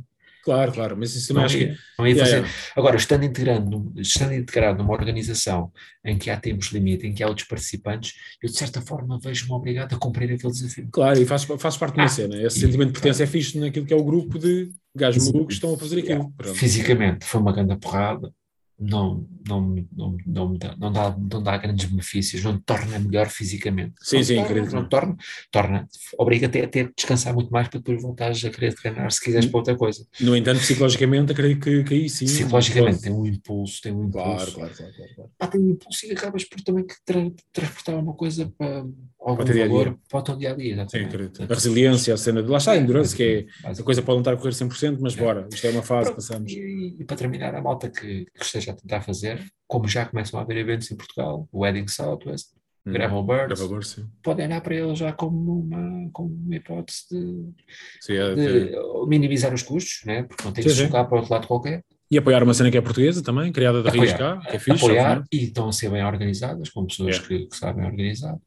Claro, claro, mas isso não, acho ia, que. Não ia fazer. Yeah, yeah. Agora, estando integrado, estando integrado numa organização em que há tempos limite, em que há outros participantes, eu de certa forma vejo-me obrigado a cumprir aquele desafio. Claro, e faz, faz parte de uma ah, cena. Esse e, sentimento de pertença claro. é fixe naquilo que é o grupo de gajos malucos que estão a fazer aquilo. Fisicamente, foi uma grande porrada, não, não, não, não, dá, não, dá, não dá grandes benefícios, não te torna melhor fisicamente. Sim, não sim, torna, acredito. Não torna, torna, obriga-te a ter de descansar muito mais para depois voltares a querer treinar se quiseres para outra coisa. No entanto, psicologicamente, acredito que, que aí sim. Psicologicamente, tem um impulso, tem um impulso. Claro, claro, claro. claro, claro. Ah, tem um impulso e acabas por também tra transportar uma coisa para algum para valor dia -dia. para o teu dia a dia. Sim, acredito. A resiliência, a cena de lá está, a endurance, que é a coisa pode não estar a correr 100%, mas é. bora, isto é uma fase, Pronto, passamos. E, e, para terminar, a malta que, que esteja a tentar fazer como já começam a haver eventos em Portugal, o Wedding Southwest, hum, Gravel Birds, Gravel Birds podem olhar para ele já como uma, como uma hipótese de, sim, é, de é. minimizar os custos, né? porque não tem que se jogar para outro lado qualquer. E apoiar uma cena que é portuguesa também, criada da Raiz cá, que é fixe. Apoiar e estão a ser bem organizadas, com pessoas yeah. que, que, sabem organizar.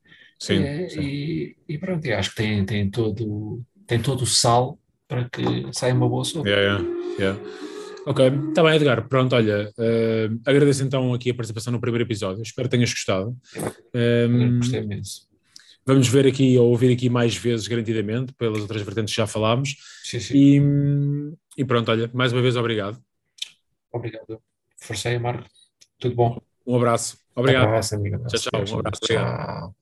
Sim, e, sim. E, e, pronto, acho que tem, tem, todo, tem todo o sal para que saia uma boa sopa. Yeah, yeah, yeah. Ok, está bem, Edgar. Pronto, olha, uh, agradeço então aqui a participação no primeiro episódio. Espero que tenhas gostado. Um, Gostei imenso. Vamos ver aqui ou ouvir aqui mais vezes, garantidamente, pelas outras vertentes que já falámos. Sim, sim. E, e pronto, olha, mais uma vez, obrigado. Obrigado. Forcei, Marco. Tudo bom. Um abraço. Obrigado. Um abraço, amigo. Tchau, tchau. Um abraço. Obrigado.